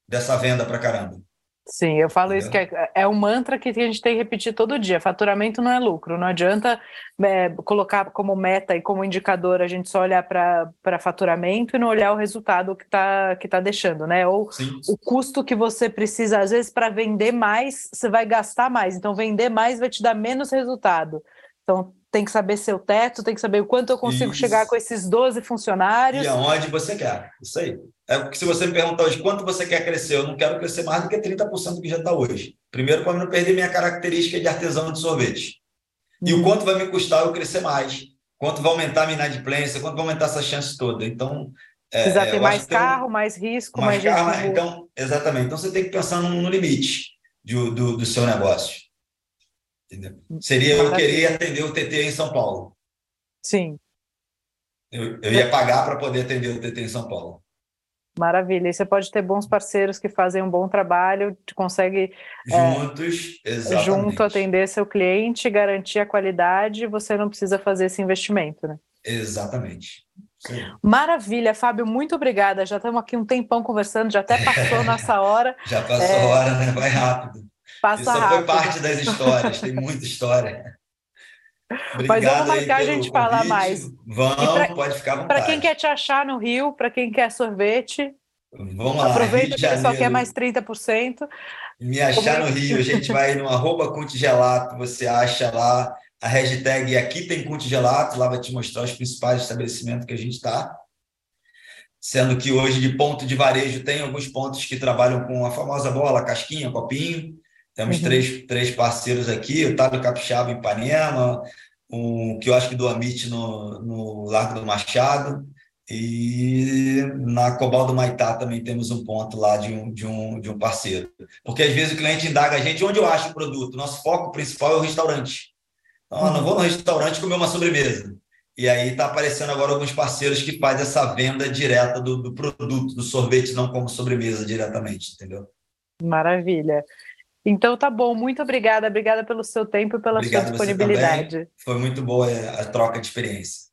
dessa venda para caramba? Sim, eu falo isso que é, é um mantra que a gente tem que repetir todo dia. Faturamento não é lucro. Não adianta é, colocar como meta e como indicador a gente só olhar para faturamento e não olhar o resultado que está que tá deixando, né? Ou Sim. o custo que você precisa, às vezes, para vender mais, você vai gastar mais. Então, vender mais vai te dar menos resultado. Então, tem que saber seu teto, tem que saber o quanto eu consigo Isso. chegar com esses 12 funcionários. E aonde você quer. Isso aí. É porque se você me perguntar hoje quanto você quer crescer, eu não quero crescer mais do que 30% do que já está hoje. Primeiro, para não perder minha característica de artesão de sorvete. E o uhum. quanto vai me custar eu crescer mais? Quanto vai aumentar a minha inadimplência? Quanto vai aumentar essa chance toda? Então. É, Precisa ter mais carro, um, mais risco, mais, mais carro. Gente... Então, exatamente. Então você tem que pensar no, no limite do, do, do, seu negócio. Entendeu? Seria eu querer atender o TT em São Paulo. Sim. Eu, eu ia pagar para poder atender o TT em São Paulo. Maravilha. E você pode ter bons parceiros que fazem um bom trabalho, consegue é, juntos, é, exatamente. junto atender seu cliente, garantir a qualidade, você não precisa fazer esse investimento, né? Exatamente. Sim. Maravilha, Fábio, muito obrigada. Já estamos aqui um tempão conversando, já até passou <laughs> nossa hora. já passou é... a hora, né? Vai rápido. Passa Isso rápido. foi parte das histórias, tem muita história. Obrigado <laughs> Mas vamos marcar a gente falar mais. Vamos, pra, pode ficar à vontade. Para quem quer te achar no Rio, para quem quer sorvete, vamos lá. Aproveita que o pessoal quer mais 30%. Me achar no Rio, a gente vai no arroba Contigelato, você acha lá a hashtag aqui tem Contigelato, lá vai te mostrar os principais estabelecimentos que a gente está. Sendo que hoje, de ponto de varejo, tem alguns pontos que trabalham com a famosa bola, casquinha, copinho. Temos uhum. três, três parceiros aqui, o Tábio Capixaba em Ipanema, um quiosque do Amit no, no Largo do Machado, e na Cobal do Maitá também temos um ponto lá de um, de um, de um parceiro. Porque às vezes o cliente indaga a gente onde eu acho o produto. Nosso foco principal é o restaurante. Então, eu não vou no restaurante comer uma sobremesa. E aí está aparecendo agora alguns parceiros que fazem essa venda direta do, do produto, do sorvete, não como sobremesa diretamente, entendeu? Maravilha. Então tá bom, muito obrigada, obrigada pelo seu tempo e pela Obrigado sua disponibilidade. Foi muito boa a troca de experiência.